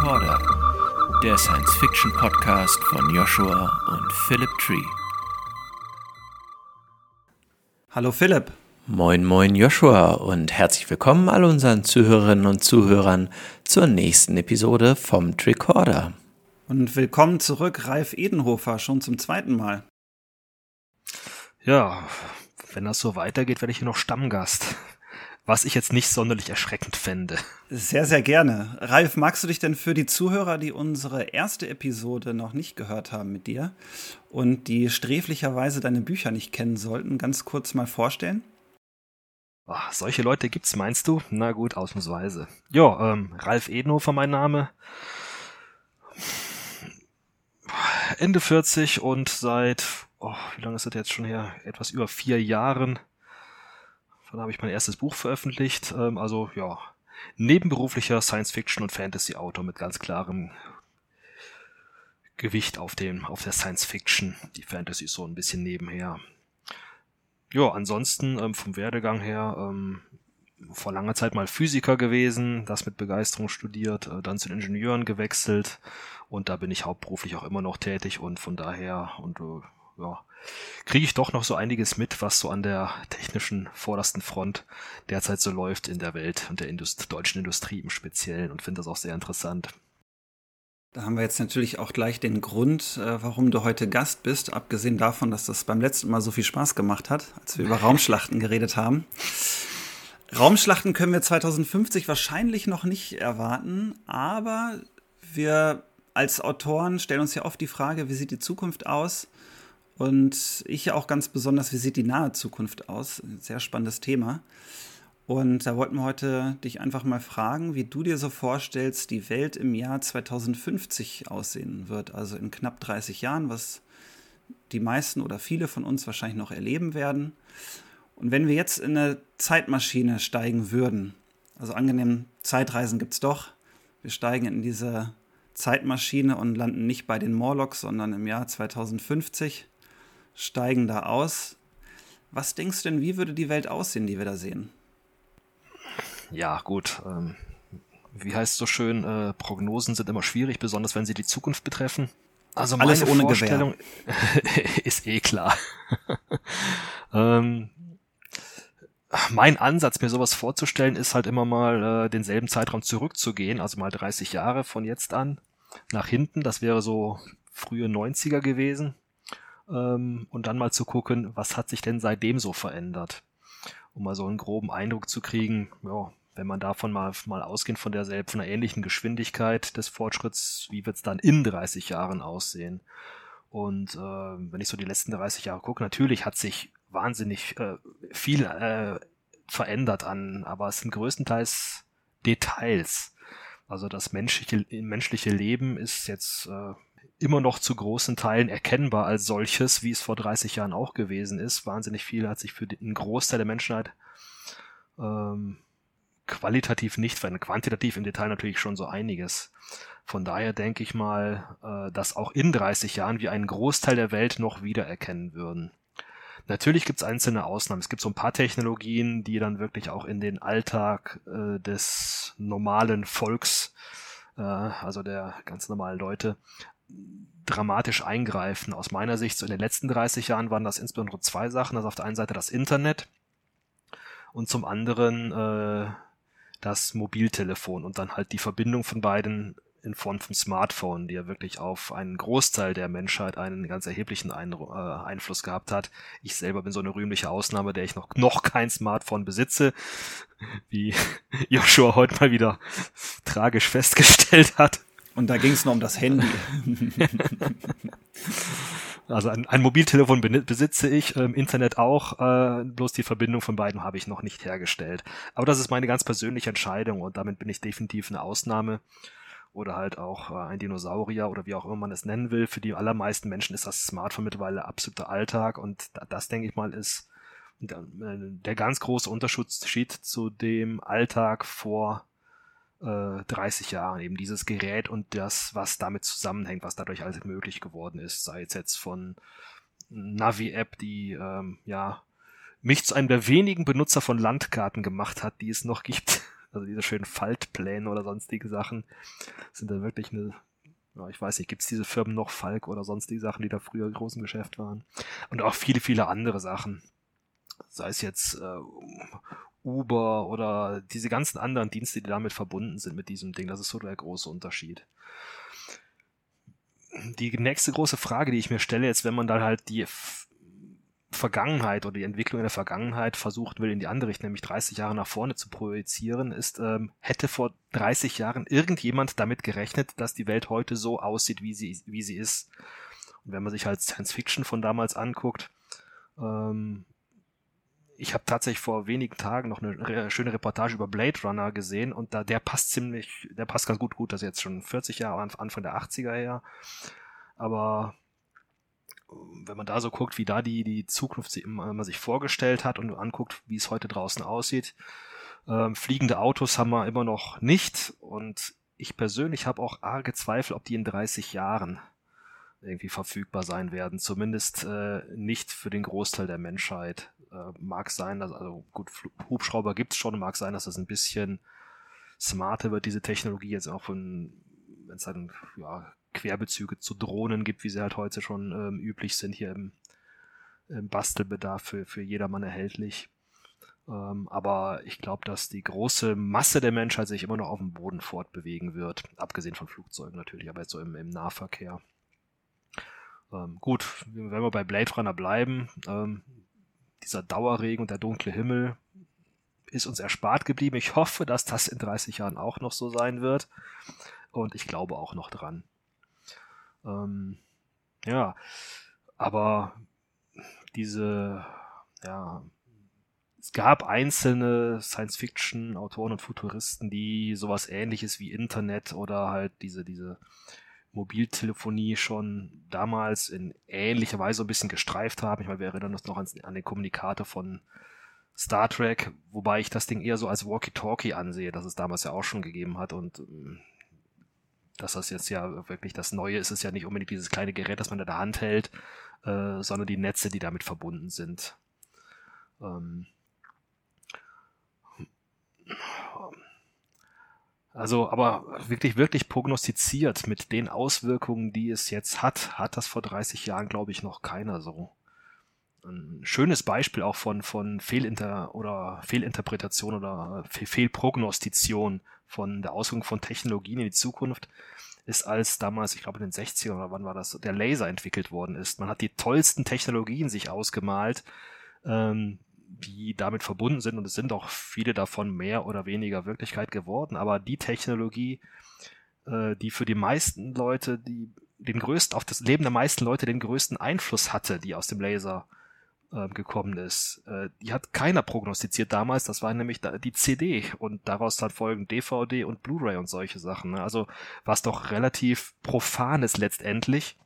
Recorder, der Science-Fiction-Podcast von Joshua und Philip Tree. Hallo Philipp. Moin, moin Joshua und herzlich willkommen all unseren Zuhörerinnen und Zuhörern zur nächsten Episode vom Tricorder. Und willkommen zurück, Ralf Edenhofer, schon zum zweiten Mal. Ja, wenn das so weitergeht, werde ich hier noch Stammgast was ich jetzt nicht sonderlich erschreckend fände. Sehr, sehr gerne. Ralf, magst du dich denn für die Zuhörer, die unsere erste Episode noch nicht gehört haben mit dir und die sträflicherweise deine Bücher nicht kennen sollten, ganz kurz mal vorstellen? Ach, solche Leute gibt's, meinst du? Na gut, ausnahmsweise. Ja, ähm, Ralf Edenhofer mein Name. Ende 40 und seit, oh, wie lange ist das jetzt schon her? Etwas über vier Jahren dann habe ich mein erstes Buch veröffentlicht. Ähm, also ja, nebenberuflicher Science-Fiction- und Fantasy-Autor mit ganz klarem Gewicht auf dem, auf der Science-Fiction. Die Fantasy ist so ein bisschen nebenher. Ja, ansonsten ähm, vom Werdegang her ähm, vor langer Zeit mal Physiker gewesen, das mit Begeisterung studiert, äh, dann zu den Ingenieuren gewechselt und da bin ich hauptberuflich auch immer noch tätig und von daher und äh, ja, kriege ich doch noch so einiges mit, was so an der technischen vordersten Front derzeit so läuft in der Welt und der Indust deutschen Industrie im Speziellen und finde das auch sehr interessant. Da haben wir jetzt natürlich auch gleich den Grund, äh, warum du heute Gast bist, abgesehen davon, dass das beim letzten Mal so viel Spaß gemacht hat, als wir über Raumschlachten geredet haben. Raumschlachten können wir 2050 wahrscheinlich noch nicht erwarten, aber wir als Autoren stellen uns ja oft die Frage, wie sieht die Zukunft aus? Und ich auch ganz besonders, wie sieht die nahe Zukunft aus? Ein sehr spannendes Thema. Und da wollten wir heute dich einfach mal fragen, wie du dir so vorstellst, die Welt im Jahr 2050 aussehen wird. Also in knapp 30 Jahren, was die meisten oder viele von uns wahrscheinlich noch erleben werden. Und wenn wir jetzt in eine Zeitmaschine steigen würden, also angenehm, Zeitreisen gibt es doch, wir steigen in diese Zeitmaschine und landen nicht bei den Morlocks, sondern im Jahr 2050 steigen da aus. Was denkst du denn, wie würde die Welt aussehen, die wir da sehen? Ja, gut. Ähm, wie heißt es so schön, äh, Prognosen sind immer schwierig, besonders wenn sie die Zukunft betreffen. Also meine Alles ohne Vorstellung ist eh klar. ähm, mein Ansatz, mir sowas vorzustellen, ist halt immer mal äh, denselben Zeitraum zurückzugehen, also mal 30 Jahre von jetzt an nach hinten. Das wäre so frühe 90er gewesen ähm, und dann mal zu gucken, was hat sich denn seitdem so verändert. Um mal so einen groben Eindruck zu kriegen, ja, wenn man davon mal, mal ausgeht von derselben, von einer ähnlichen Geschwindigkeit des Fortschritts, wie wird es dann in 30 Jahren aussehen? Und äh, wenn ich so die letzten 30 Jahre gucke, natürlich hat sich wahnsinnig äh, viel äh, verändert an, aber es sind größtenteils Details. Also das menschliche, menschliche Leben ist jetzt äh, immer noch zu großen Teilen erkennbar als solches, wie es vor 30 Jahren auch gewesen ist. Wahnsinnig viel hat sich für den Großteil der Menschheit ähm, qualitativ nicht verändert, quantitativ im Detail natürlich schon so einiges. Von daher denke ich mal, äh, dass auch in 30 Jahren wir einen Großteil der Welt noch wiedererkennen würden. Natürlich gibt es einzelne Ausnahmen. Es gibt so ein paar Technologien, die dann wirklich auch in den Alltag äh, des normalen Volks, äh, also der ganz normalen Leute, dramatisch eingreifen. Aus meiner Sicht, so in den letzten 30 Jahren waren das insbesondere zwei Sachen. Das also auf der einen Seite das Internet und zum anderen äh, das Mobiltelefon und dann halt die Verbindung von beiden in Form vom Smartphone, die ja wirklich auf einen Großteil der Menschheit einen ganz erheblichen Ein äh, Einfluss gehabt hat. Ich selber bin so eine rühmliche Ausnahme, der ich noch, noch kein Smartphone besitze, wie Joshua heute mal wieder tragisch festgestellt hat. Und da ging es nur um das Handy. also ein, ein, Mobiltelefon besitze ich, im Internet auch, äh, bloß die Verbindung von beiden habe ich noch nicht hergestellt. Aber das ist meine ganz persönliche Entscheidung und damit bin ich definitiv eine Ausnahme oder halt auch äh, ein Dinosaurier oder wie auch immer man es nennen will. Für die allermeisten Menschen ist das Smartphone mittlerweile absoluter Alltag und das, denke ich mal, ist der, äh, der ganz große Unterschied zu dem Alltag vor äh, 30 Jahren. Eben dieses Gerät und das, was damit zusammenhängt, was dadurch alles möglich geworden ist, sei es jetzt von Navi-App, die ähm, ja mich zu einem der wenigen Benutzer von Landkarten gemacht hat, die es noch gibt, Also diese schönen Faltpläne oder sonstige Sachen sind dann wirklich eine, ja, ich weiß nicht, gibt es diese Firmen noch, Falk oder sonstige Sachen, die da früher im großen Geschäft waren. Und auch viele, viele andere Sachen. Sei es jetzt äh, Uber oder diese ganzen anderen Dienste, die damit verbunden sind mit diesem Ding. Das ist so der große Unterschied. Die nächste große Frage, die ich mir stelle, jetzt, wenn man da halt die Vergangenheit oder die Entwicklung in der Vergangenheit versucht will, in die andere Richtung, nämlich 30 Jahre nach vorne zu projizieren, ist, ähm, hätte vor 30 Jahren irgendjemand damit gerechnet, dass die Welt heute so aussieht, wie sie, wie sie ist. Und wenn man sich halt Science Fiction von damals anguckt, ähm, ich habe tatsächlich vor wenigen Tagen noch eine re schöne Reportage über Blade Runner gesehen und da der passt ziemlich, der passt ganz gut, gut, das ist jetzt schon 40 Jahre, Anfang der 80er her. Aber wenn man da so guckt, wie da die, die Zukunft man sich vorgestellt hat und anguckt, wie es heute draußen aussieht, ähm, fliegende Autos haben wir immer noch nicht und ich persönlich habe auch arge Zweifel, ob die in 30 Jahren irgendwie verfügbar sein werden. Zumindest äh, nicht für den Großteil der Menschheit. Äh, mag sein, dass, also gut, Hubschrauber gibt es schon, mag sein, dass das ein bisschen smarter wird, diese Technologie jetzt auch von, wenn es dann ja, Querbezüge zu Drohnen gibt, wie sie halt heute schon ähm, üblich sind, hier im, im Bastelbedarf für, für jedermann erhältlich. Ähm, aber ich glaube, dass die große Masse der Menschheit sich immer noch auf dem Boden fortbewegen wird. Abgesehen von Flugzeugen natürlich, aber jetzt so im, im Nahverkehr. Ähm, gut, wenn wir bei Blade Runner bleiben, ähm, dieser Dauerregen und der dunkle Himmel ist uns erspart geblieben. Ich hoffe, dass das in 30 Jahren auch noch so sein wird. Und ich glaube auch noch dran. Ähm, ja, aber diese, ja, es gab einzelne Science-Fiction-Autoren und Futuristen, die sowas ähnliches wie Internet oder halt diese, diese Mobiltelefonie schon damals in ähnlicher Weise ein bisschen gestreift haben. Ich meine, wir erinnern uns noch an, an den Kommunikator von Star Trek, wobei ich das Ding eher so als Walkie-Talkie ansehe, das es damals ja auch schon gegeben hat und ähm, dass das jetzt ja wirklich das Neue ist, ist ja nicht unbedingt dieses kleine Gerät, das man in der Hand hält, äh, sondern die Netze, die damit verbunden sind. Ähm also, aber wirklich, wirklich prognostiziert mit den Auswirkungen, die es jetzt hat, hat das vor 30 Jahren, glaube ich, noch keiner so. Ein schönes Beispiel auch von, von Fehlinter oder Fehlinterpretation oder Fehlprognostition von der Auswirkung von Technologien in die Zukunft ist, als damals, ich glaube in den 60ern oder wann war das, der Laser entwickelt worden ist. Man hat die tollsten Technologien sich ausgemalt, ähm, die damit verbunden sind und es sind auch viele davon mehr oder weniger Wirklichkeit geworden. Aber die Technologie, äh, die für die meisten Leute, die den größten, auf das Leben der meisten Leute den größten Einfluss hatte, die aus dem Laser äh, gekommen ist. Äh, die hat keiner prognostiziert damals, das war nämlich die CD und daraus dann folgen DVD und Blu-ray und solche Sachen. Ne? Also was doch relativ profanes letztendlich,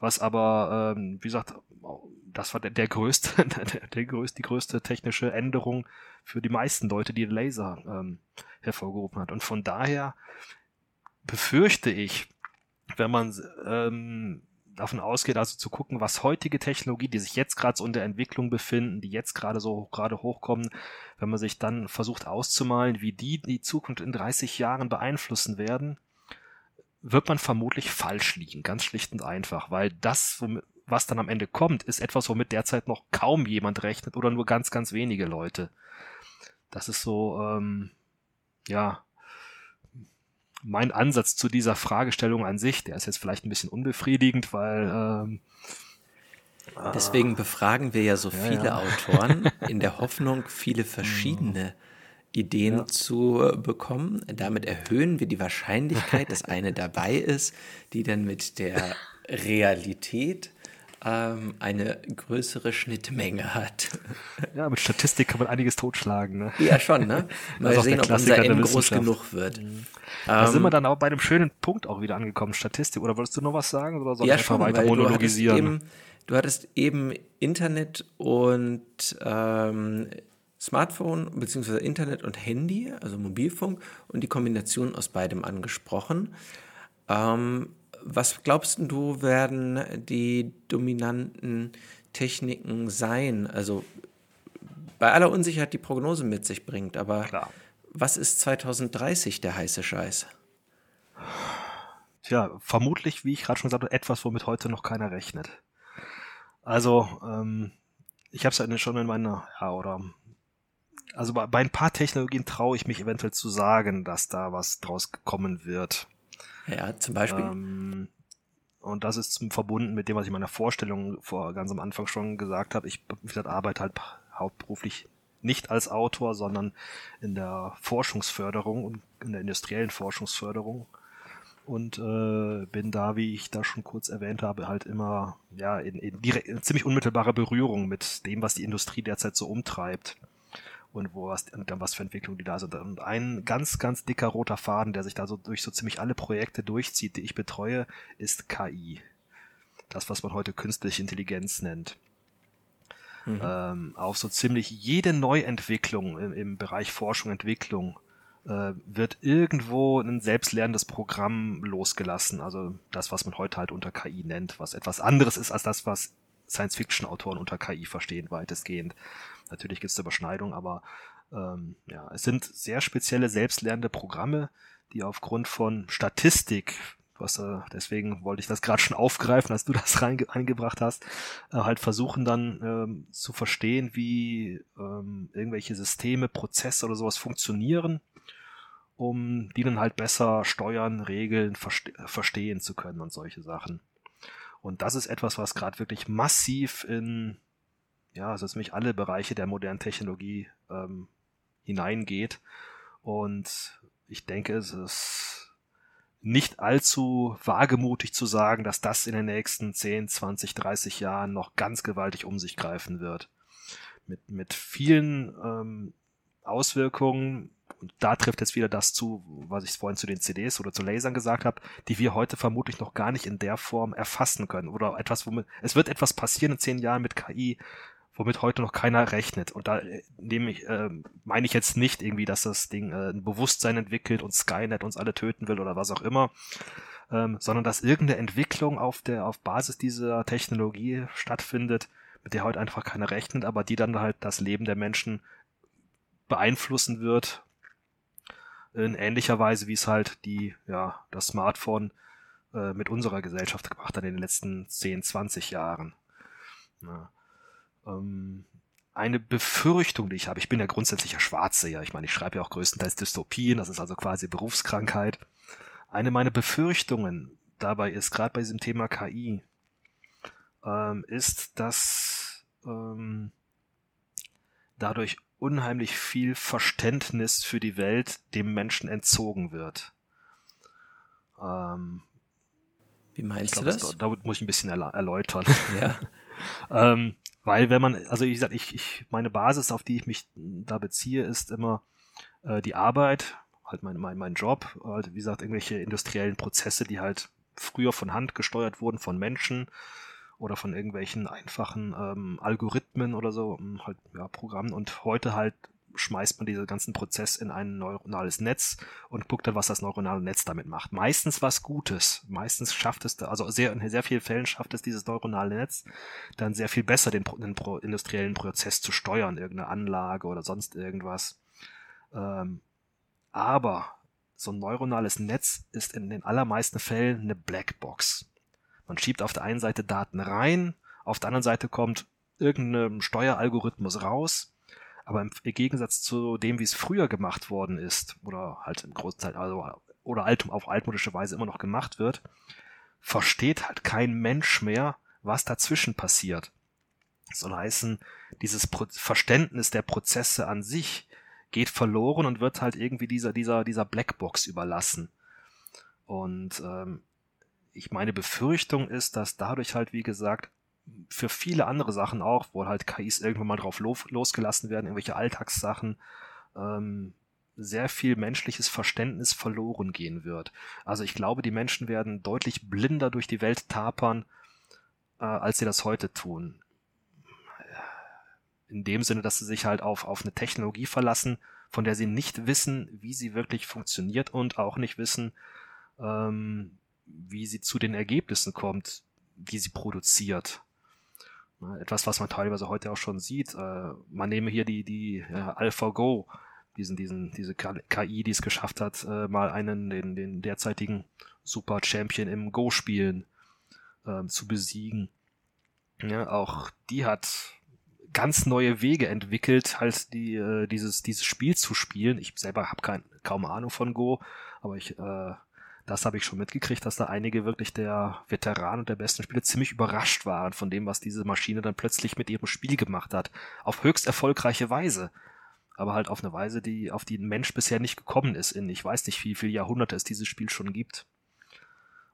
was aber, ähm, wie gesagt, das war der, der größte, der, größte, die größte technische Änderung für die meisten Leute, die Laser ähm, hervorgerufen hat. Und von daher befürchte ich, wenn man ähm, davon ausgeht, also zu gucken, was heutige Technologie, die sich jetzt gerade so in der Entwicklung befinden, die jetzt gerade so gerade hochkommen, wenn man sich dann versucht auszumalen, wie die die Zukunft in 30 Jahren beeinflussen werden, wird man vermutlich falsch liegen, ganz schlicht und einfach, weil das, was dann am Ende kommt, ist etwas, womit derzeit noch kaum jemand rechnet oder nur ganz, ganz wenige Leute. Das ist so, ähm, ja, mein Ansatz zu dieser Fragestellung an sich, der ist jetzt vielleicht ein bisschen unbefriedigend, weil ähm, Deswegen befragen wir ja so ja, viele ja. Autoren in der Hoffnung, viele verschiedene Ideen ja. zu bekommen. Damit erhöhen wir die Wahrscheinlichkeit, dass eine dabei ist, die dann mit der Realität ähm, eine größere Schnittmenge hat. Ja, mit Statistik kann man einiges totschlagen. Ne? Ja, schon, ne? Mal sehen, ob unser N groß genug wird. Mhm. Da ähm, sind wir dann auch bei einem schönen Punkt auch wieder angekommen, Statistik. Oder wolltest du noch was sagen? Oder soll ja, ich schon, weiter monologisieren? Du hattest, eben, du hattest eben Internet und ähm, Smartphone beziehungsweise Internet und Handy, also Mobilfunk und die Kombination aus beidem angesprochen. Ähm, was glaubst du, werden die dominanten Techniken sein? Also bei aller Unsicherheit die Prognose mit sich bringt, aber Klar. was ist 2030 der heiße Scheiß? Tja, vermutlich, wie ich gerade schon gesagt habe, etwas, womit heute noch keiner rechnet. Also, ähm, ich habe es ja schon in meiner, ja, oder also bei, bei ein paar Technologien traue ich mich eventuell zu sagen, dass da was draus kommen wird. Ja, zum Beispiel. Ähm, und das ist verbunden mit dem, was ich in meiner Vorstellung vor ganz am Anfang schon gesagt habe. Ich, ich arbeite halt hauptberuflich nicht als Autor, sondern in der Forschungsförderung und in der industriellen Forschungsförderung und äh, bin da, wie ich da schon kurz erwähnt habe, halt immer ja in, in, direkt, in ziemlich unmittelbarer Berührung mit dem, was die Industrie derzeit so umtreibt und wo was und dann was für Entwicklungen die da sind. Und ein ganz, ganz dicker roter Faden, der sich da so durch so ziemlich alle Projekte durchzieht, die ich betreue, ist KI. Das, was man heute künstliche Intelligenz nennt. Mhm. Ähm, auf so ziemlich jede Neuentwicklung im, im Bereich Forschung, Entwicklung äh, wird irgendwo ein selbstlernendes Programm losgelassen. Also das, was man heute halt unter KI nennt, was etwas anderes ist als das, was Science-Fiction-Autoren unter KI verstehen, weitestgehend. Natürlich gibt es Überschneidungen, aber ähm, ja, es sind sehr spezielle selbstlernende Programme, die aufgrund von Statistik, was äh, deswegen wollte ich das gerade schon aufgreifen, als du das reinge eingebracht hast, äh, halt versuchen dann ähm, zu verstehen, wie ähm, irgendwelche Systeme, Prozesse oder sowas funktionieren, um die dann halt besser steuern, regeln, verste verstehen zu können und solche Sachen. Und das ist etwas, was gerade wirklich massiv in, ja, also ziemlich alle Bereiche der modernen Technologie ähm, hineingeht. Und ich denke, es ist nicht allzu wagemutig zu sagen, dass das in den nächsten 10, 20, 30 Jahren noch ganz gewaltig um sich greifen wird. Mit, mit vielen ähm, Auswirkungen, und da trifft jetzt wieder das zu, was ich vorhin zu den CDs oder zu Lasern gesagt habe, die wir heute vermutlich noch gar nicht in der Form erfassen können. Oder etwas, womit, es wird etwas passieren in zehn Jahren mit KI, womit heute noch keiner rechnet. Und da äh, nehme ich, äh, meine ich jetzt nicht irgendwie, dass das Ding äh, ein Bewusstsein entwickelt und Skynet uns alle töten will oder was auch immer, ähm, sondern dass irgendeine Entwicklung auf der, auf Basis dieser Technologie stattfindet, mit der heute einfach keiner rechnet, aber die dann halt das Leben der Menschen beeinflussen wird in ähnlicher Weise, wie es halt die, ja, das Smartphone äh, mit unserer Gesellschaft gemacht hat in den letzten 10, 20 Jahren. Ja. Ähm, eine Befürchtung, die ich habe, ich bin ja grundsätzlich ja Schwarze, ja, ich meine, ich schreibe ja auch größtenteils Dystopien, das ist also quasi Berufskrankheit. Eine meiner Befürchtungen dabei ist, gerade bei diesem Thema KI, ähm, ist, dass ähm, dadurch unheimlich viel Verständnis für die Welt dem Menschen entzogen wird. Ähm, Wie meinst glaub, du das? Da, muss ich ein bisschen erläutern. Ja. ähm, weil wenn man, also ich sag, ich, ich, meine Basis, auf die ich mich da beziehe, ist immer äh, die Arbeit, halt mein, mein, mein Job, halt, wie gesagt, irgendwelche industriellen Prozesse, die halt früher von Hand gesteuert wurden von Menschen oder von irgendwelchen einfachen ähm, Algorithmen oder so, halt ja, Programmen und heute halt schmeißt man diesen ganzen Prozess in ein neuronales Netz und guckt dann, was das neuronale Netz damit macht. Meistens was Gutes. Meistens schafft es, also sehr, in sehr vielen Fällen schafft es dieses neuronale Netz dann sehr viel besser den, den pro, industriellen Prozess zu steuern, irgendeine Anlage oder sonst irgendwas. Ähm, aber so ein neuronales Netz ist in den allermeisten Fällen eine Blackbox. Man schiebt auf der einen Seite Daten rein, auf der anderen Seite kommt irgendein Steueralgorithmus raus, aber im Gegensatz zu dem, wie es früher gemacht worden ist, oder halt im Großteil, also, oder alt, auf altmodische Weise immer noch gemacht wird, versteht halt kein Mensch mehr, was dazwischen passiert. Das soll heißen, dieses Pro Verständnis der Prozesse an sich geht verloren und wird halt irgendwie dieser, dieser, dieser Blackbox überlassen. Und ähm, ich meine Befürchtung ist, dass dadurch halt, wie gesagt, für viele andere Sachen auch, wo halt KIs irgendwann mal drauf losgelassen werden, irgendwelche Alltagssachen, ähm, sehr viel menschliches Verständnis verloren gehen wird. Also ich glaube, die Menschen werden deutlich blinder durch die Welt tapern, äh, als sie das heute tun. In dem Sinne, dass sie sich halt auf, auf eine Technologie verlassen, von der sie nicht wissen, wie sie wirklich funktioniert und auch nicht wissen, ähm, wie sie zu den Ergebnissen kommt, die sie produziert. Etwas, was man teilweise heute auch schon sieht. Äh, man nehme hier die, die AlphaGo, diesen, diesen, diese KI, die es geschafft hat, äh, mal einen, den, den derzeitigen Super Champion im Go-Spielen äh, zu besiegen. Ja, auch die hat ganz neue Wege entwickelt, halt die, äh, dieses, dieses Spiel zu spielen. Ich selber habe kaum Ahnung von Go, aber ich, äh, das habe ich schon mitgekriegt, dass da einige wirklich der Veteranen und der besten Spieler ziemlich überrascht waren von dem, was diese Maschine dann plötzlich mit ihrem Spiel gemacht hat. Auf höchst erfolgreiche Weise. Aber halt auf eine Weise, die, auf die ein Mensch bisher nicht gekommen ist in, ich weiß nicht, wie viele Jahrhunderte es dieses Spiel schon gibt.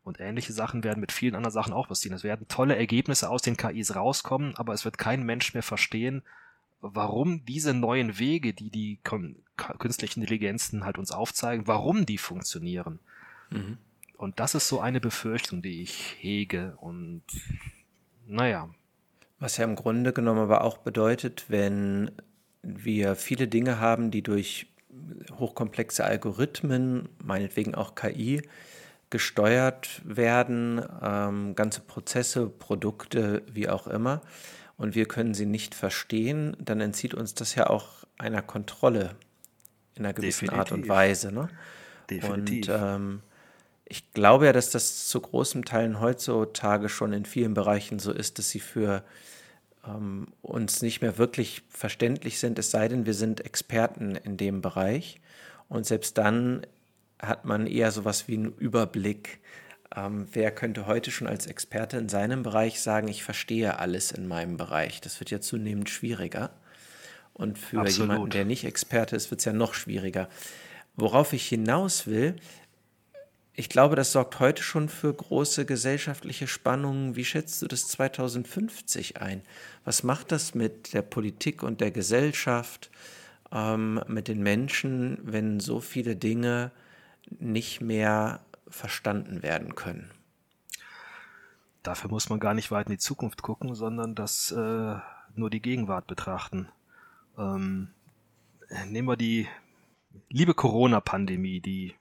Und ähnliche Sachen werden mit vielen anderen Sachen auch passieren. Es werden tolle Ergebnisse aus den KIs rauskommen, aber es wird kein Mensch mehr verstehen, warum diese neuen Wege, die die künstlichen Intelligenzen halt uns aufzeigen, warum die funktionieren. Mhm. Und das ist so eine Befürchtung, die ich hege. Und naja. Was ja im Grunde genommen aber auch bedeutet, wenn wir viele Dinge haben, die durch hochkomplexe Algorithmen, meinetwegen auch KI, gesteuert werden, ähm, ganze Prozesse, Produkte, wie auch immer, und wir können sie nicht verstehen, dann entzieht uns das ja auch einer Kontrolle in einer gewissen Definitiv. Art und Weise. Ne? Definitiv. Und ähm, ich glaube ja, dass das zu großen Teilen heutzutage schon in vielen Bereichen so ist, dass sie für ähm, uns nicht mehr wirklich verständlich sind, es sei denn, wir sind Experten in dem Bereich. Und selbst dann hat man eher sowas wie einen Überblick. Ähm, wer könnte heute schon als Experte in seinem Bereich sagen, ich verstehe alles in meinem Bereich? Das wird ja zunehmend schwieriger. Und für Absolut. jemanden, der nicht Experte ist, wird es ja noch schwieriger. Worauf ich hinaus will, ich glaube, das sorgt heute schon für große gesellschaftliche Spannungen. Wie schätzt du das 2050 ein? Was macht das mit der Politik und der Gesellschaft, ähm, mit den Menschen, wenn so viele Dinge nicht mehr verstanden werden können. Dafür muss man gar nicht weit in die Zukunft gucken, sondern das äh, nur die Gegenwart betrachten. Ähm, nehmen wir die liebe Corona-Pandemie, die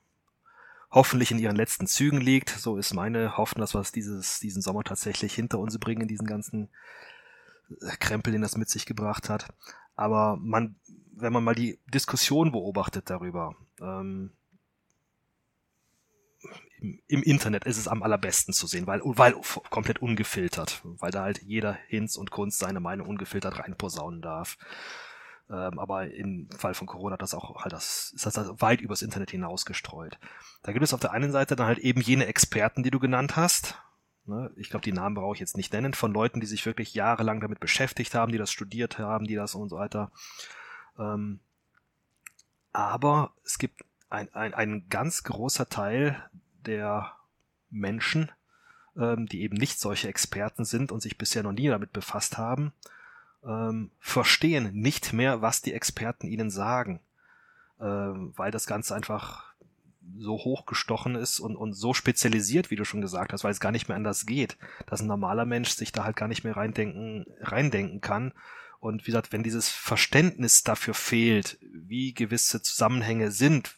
hoffentlich in ihren letzten Zügen liegt. So ist meine Hoffnung, dass wir es dieses, diesen Sommer tatsächlich hinter uns bringen, diesen ganzen äh, Krempel, den das mit sich gebracht hat. Aber man, wenn man mal die Diskussion beobachtet darüber, ähm, im Internet ist es am allerbesten zu sehen, weil, weil komplett ungefiltert, weil da halt jeder Hinz und Kunst seine Meinung ungefiltert reinposaunen darf. Ähm, aber im Fall von Corona hat das auch halt das, ist das halt weit übers Internet hinaus gestreut. Da gibt es auf der einen Seite dann halt eben jene Experten, die du genannt hast. Ne? Ich glaube, die Namen brauche ich jetzt nicht nennen, von Leuten, die sich wirklich jahrelang damit beschäftigt haben, die das studiert haben, die das und so weiter. Ähm, aber es gibt ein, ein, ein ganz großer Teil der Menschen, ähm, die eben nicht solche Experten sind und sich bisher noch nie damit befasst haben, ähm, verstehen nicht mehr, was die Experten ihnen sagen, ähm, weil das Ganze einfach so hochgestochen ist und, und so spezialisiert, wie du schon gesagt hast, weil es gar nicht mehr anders geht, dass ein normaler Mensch sich da halt gar nicht mehr reindenken, reindenken kann. Und wie gesagt, wenn dieses Verständnis dafür fehlt, wie gewisse Zusammenhänge sind,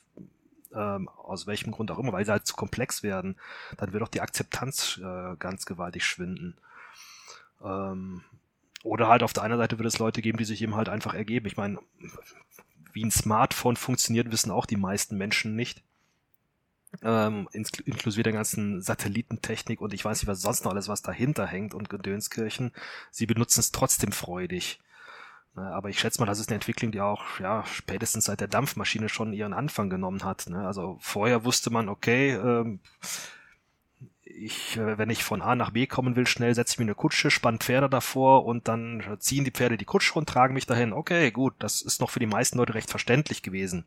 ähm, aus welchem Grund auch immer, weil sie halt zu komplex werden, dann wird auch die Akzeptanz äh, ganz gewaltig schwinden. Ähm, oder halt auf der einen Seite wird es Leute geben, die sich eben halt einfach ergeben. Ich meine, wie ein Smartphone funktioniert, wissen auch die meisten Menschen nicht. Ähm, inklusive der ganzen Satellitentechnik und ich weiß nicht, was sonst noch alles, was dahinter hängt und Gedönskirchen. Sie benutzen es trotzdem freudig. Ne, aber ich schätze mal, das ist eine Entwicklung, die auch ja spätestens seit der Dampfmaschine schon ihren Anfang genommen hat. Ne? Also vorher wusste man, okay, ähm, ich, äh, wenn ich von A nach B kommen will, schnell setze ich mir eine Kutsche, spann Pferde davor und dann ziehen die Pferde die Kutsche und tragen mich dahin. Okay, gut, das ist noch für die meisten Leute recht verständlich gewesen.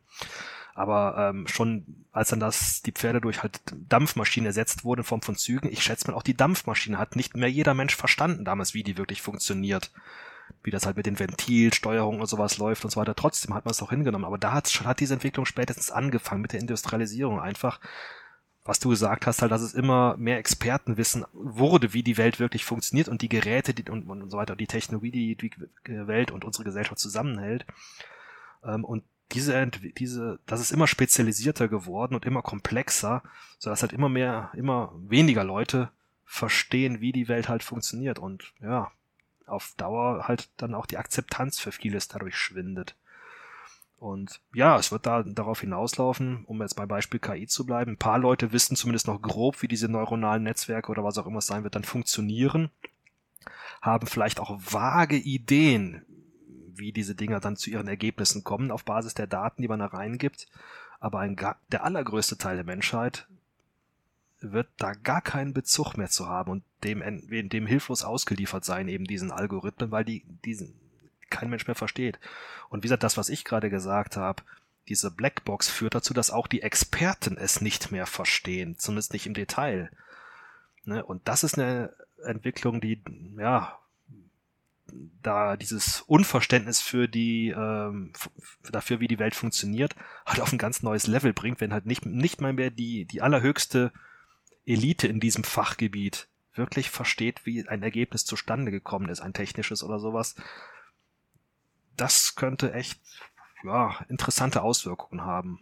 Aber ähm, schon als dann das die Pferde durch halt Dampfmaschine ersetzt wurden in Form von Zügen, ich schätze mal auch die Dampfmaschine hat nicht mehr jeder Mensch verstanden damals, wie die wirklich funktioniert wie das halt mit den Ventilsteuerungen und sowas läuft und so weiter. Trotzdem hat man es auch hingenommen. Aber da hat, hat diese Entwicklung spätestens angefangen mit der Industrialisierung einfach. Was du gesagt hast, halt, dass es immer mehr Expertenwissen wurde, wie die Welt wirklich funktioniert und die Geräte die, und, und so weiter, die Technologie, die die Welt und unsere Gesellschaft zusammenhält. Ähm, und diese, diese, das ist immer spezialisierter geworden und immer komplexer, sodass halt immer mehr, immer weniger Leute verstehen, wie die Welt halt funktioniert. Und ja, auf Dauer halt dann auch die Akzeptanz für vieles dadurch schwindet. Und ja, es wird da darauf hinauslaufen, um jetzt bei Beispiel KI zu bleiben. Ein paar Leute wissen zumindest noch grob, wie diese neuronalen Netzwerke oder was auch immer es sein wird, dann funktionieren, haben vielleicht auch vage Ideen, wie diese Dinger dann zu ihren Ergebnissen kommen, auf Basis der Daten, die man da reingibt. Aber ein, der allergrößte Teil der Menschheit wird da gar keinen Bezug mehr zu haben und dem, dem hilflos ausgeliefert sein, eben diesen Algorithmen, weil die diesen kein Mensch mehr versteht. Und wie gesagt, das, was ich gerade gesagt habe, diese Blackbox führt dazu, dass auch die Experten es nicht mehr verstehen, zumindest nicht im Detail. Ne? Und das ist eine Entwicklung, die, ja, da dieses Unverständnis für die, ähm, dafür, wie die Welt funktioniert, halt auf ein ganz neues Level bringt, wenn halt nicht, nicht mal mehr die, die allerhöchste Elite in diesem Fachgebiet wirklich versteht, wie ein Ergebnis zustande gekommen ist, ein technisches oder sowas. Das könnte echt, ja, interessante Auswirkungen haben.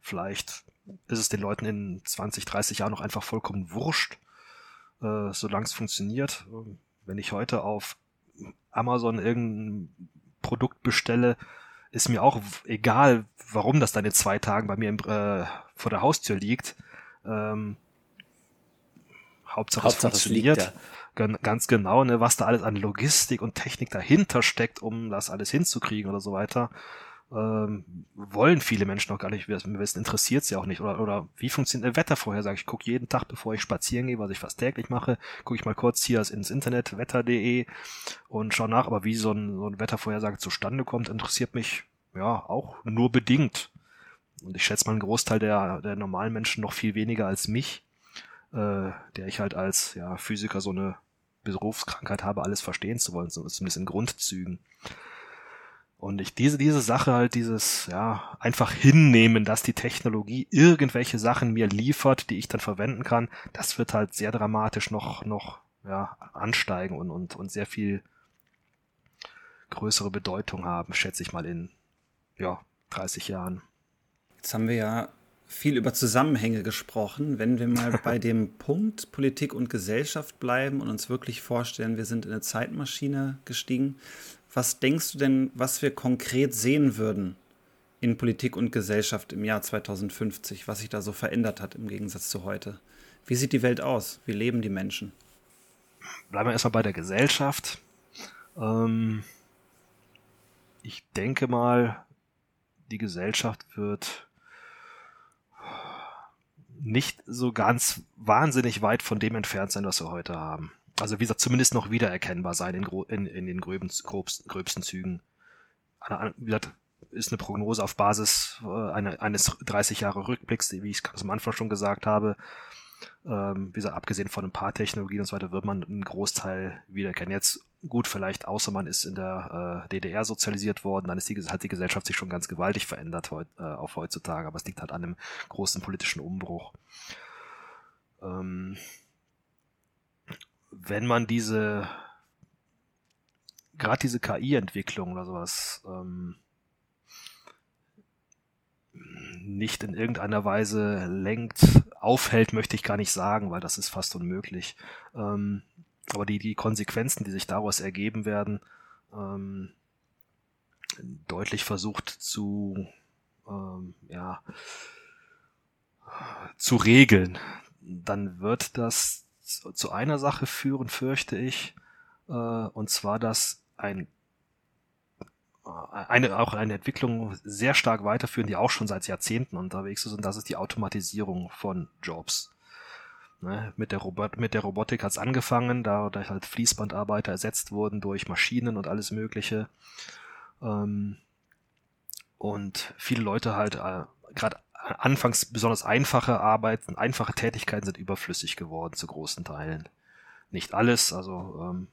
Vielleicht ist es den Leuten in 20, 30 Jahren noch einfach vollkommen wurscht, äh, solange es funktioniert. Wenn ich heute auf Amazon irgendein Produkt bestelle, ist mir auch egal, warum das dann in zwei Tagen bei mir im, äh, vor der Haustür liegt. Ähm, Hauptsache, Hauptsache es funktioniert. Es ganz genau, ne, was da alles an Logistik und Technik dahinter steckt, um das alles hinzukriegen oder so weiter. Ähm, wollen viele Menschen noch gar nicht wissen, interessiert sie auch nicht. Oder, oder wie funktioniert eine Wettervorhersage? Ich gucke jeden Tag, bevor ich spazieren gehe, was ich fast täglich mache, gucke ich mal kurz hier ins Internet, wetter.de und schaue nach, aber wie so ein, so ein Wettervorhersage zustande kommt, interessiert mich ja auch nur bedingt. Und ich schätze mal einen Großteil der, der normalen Menschen noch viel weniger als mich, äh, der ich halt als ja, Physiker so eine Berufskrankheit habe, alles verstehen zu wollen, so zumindest in Grundzügen. Und ich diese, diese Sache halt, dieses, ja, einfach hinnehmen, dass die Technologie irgendwelche Sachen mir liefert, die ich dann verwenden kann, das wird halt sehr dramatisch noch, noch, ja, ansteigen und, und, und sehr viel größere Bedeutung haben, schätze ich mal in, ja, 30 Jahren. Jetzt haben wir ja viel über Zusammenhänge gesprochen. Wenn wir mal bei dem Punkt Politik und Gesellschaft bleiben und uns wirklich vorstellen, wir sind in eine Zeitmaschine gestiegen, was denkst du denn, was wir konkret sehen würden in Politik und Gesellschaft im Jahr 2050, was sich da so verändert hat im Gegensatz zu heute? Wie sieht die Welt aus? Wie leben die Menschen? Bleiben wir erstmal bei der Gesellschaft. Ähm, ich denke mal, die Gesellschaft wird nicht so ganz wahnsinnig weit von dem entfernt sein, was wir heute haben. Also wie gesagt, zumindest noch wiedererkennbar sein in, in, in den gröben, grobsten, gröbsten Zügen. Wie gesagt, ist eine Prognose auf Basis äh, eine, eines 30 Jahre Rückblicks, wie ich es am Anfang schon gesagt habe. Ähm, wie gesagt, abgesehen von ein paar Technologien und so weiter, wird man einen Großteil wiedererkennen. Jetzt gut, vielleicht außer man ist in der äh, DDR sozialisiert worden, dann ist die, hat die Gesellschaft sich schon ganz gewaltig verändert heut, äh, auf heutzutage, aber es liegt halt an einem großen politischen Umbruch. Ähm, wenn man diese, gerade diese KI-Entwicklung oder sowas, ähm, nicht in irgendeiner Weise lenkt, aufhält, möchte ich gar nicht sagen, weil das ist fast unmöglich. Ähm, aber die, die Konsequenzen, die sich daraus ergeben werden, ähm, deutlich versucht zu, ähm, ja, zu regeln, dann wird das zu einer Sache führen, fürchte ich, äh, und zwar, dass ein eine, auch eine Entwicklung sehr stark weiterführen, die auch schon seit Jahrzehnten unterwegs ist, und das ist die Automatisierung von Jobs. Ne, mit, der Robot mit der Robotik hat's angefangen, da, da halt Fließbandarbeiter ersetzt wurden durch Maschinen und alles Mögliche. Ähm, und viele Leute halt äh, gerade anfangs besonders einfache Arbeiten, einfache Tätigkeiten sind überflüssig geworden zu großen Teilen. Nicht alles, also ähm,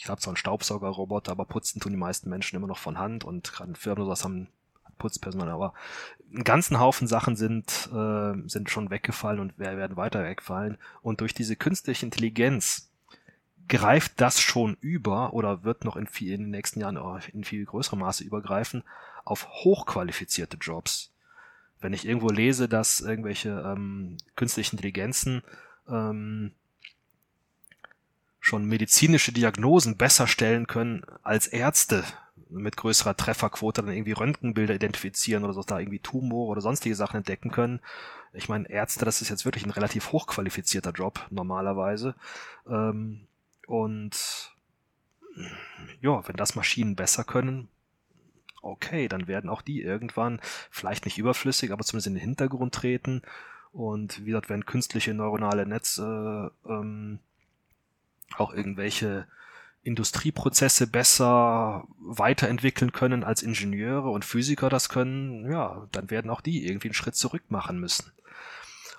ich habe zwar einen Staubsaugerroboter, aber putzen tun die meisten Menschen immer noch von Hand und gerade Firmen sowas haben Putzpersonal, aber einen ganzen Haufen Sachen sind, äh, sind schon weggefallen und werden weiter wegfallen. Und durch diese künstliche Intelligenz greift das schon über oder wird noch in, viel, in den nächsten Jahren in viel größerem Maße übergreifen auf hochqualifizierte Jobs. Wenn ich irgendwo lese, dass irgendwelche ähm, künstlichen Intelligenzen ähm, schon medizinische Diagnosen besser stellen können als Ärzte, mit größerer Trefferquote dann irgendwie Röntgenbilder identifizieren oder so, da irgendwie Tumore oder sonstige Sachen entdecken können. Ich meine, Ärzte, das ist jetzt wirklich ein relativ hochqualifizierter Job normalerweise. Ähm, und ja, wenn das Maschinen besser können, okay, dann werden auch die irgendwann vielleicht nicht überflüssig, aber zumindest in den Hintergrund treten. Und wie gesagt, wenn künstliche neuronale Netze ähm, auch irgendwelche Industrieprozesse besser weiterentwickeln können als Ingenieure und Physiker das können, ja, dann werden auch die irgendwie einen Schritt zurück machen müssen.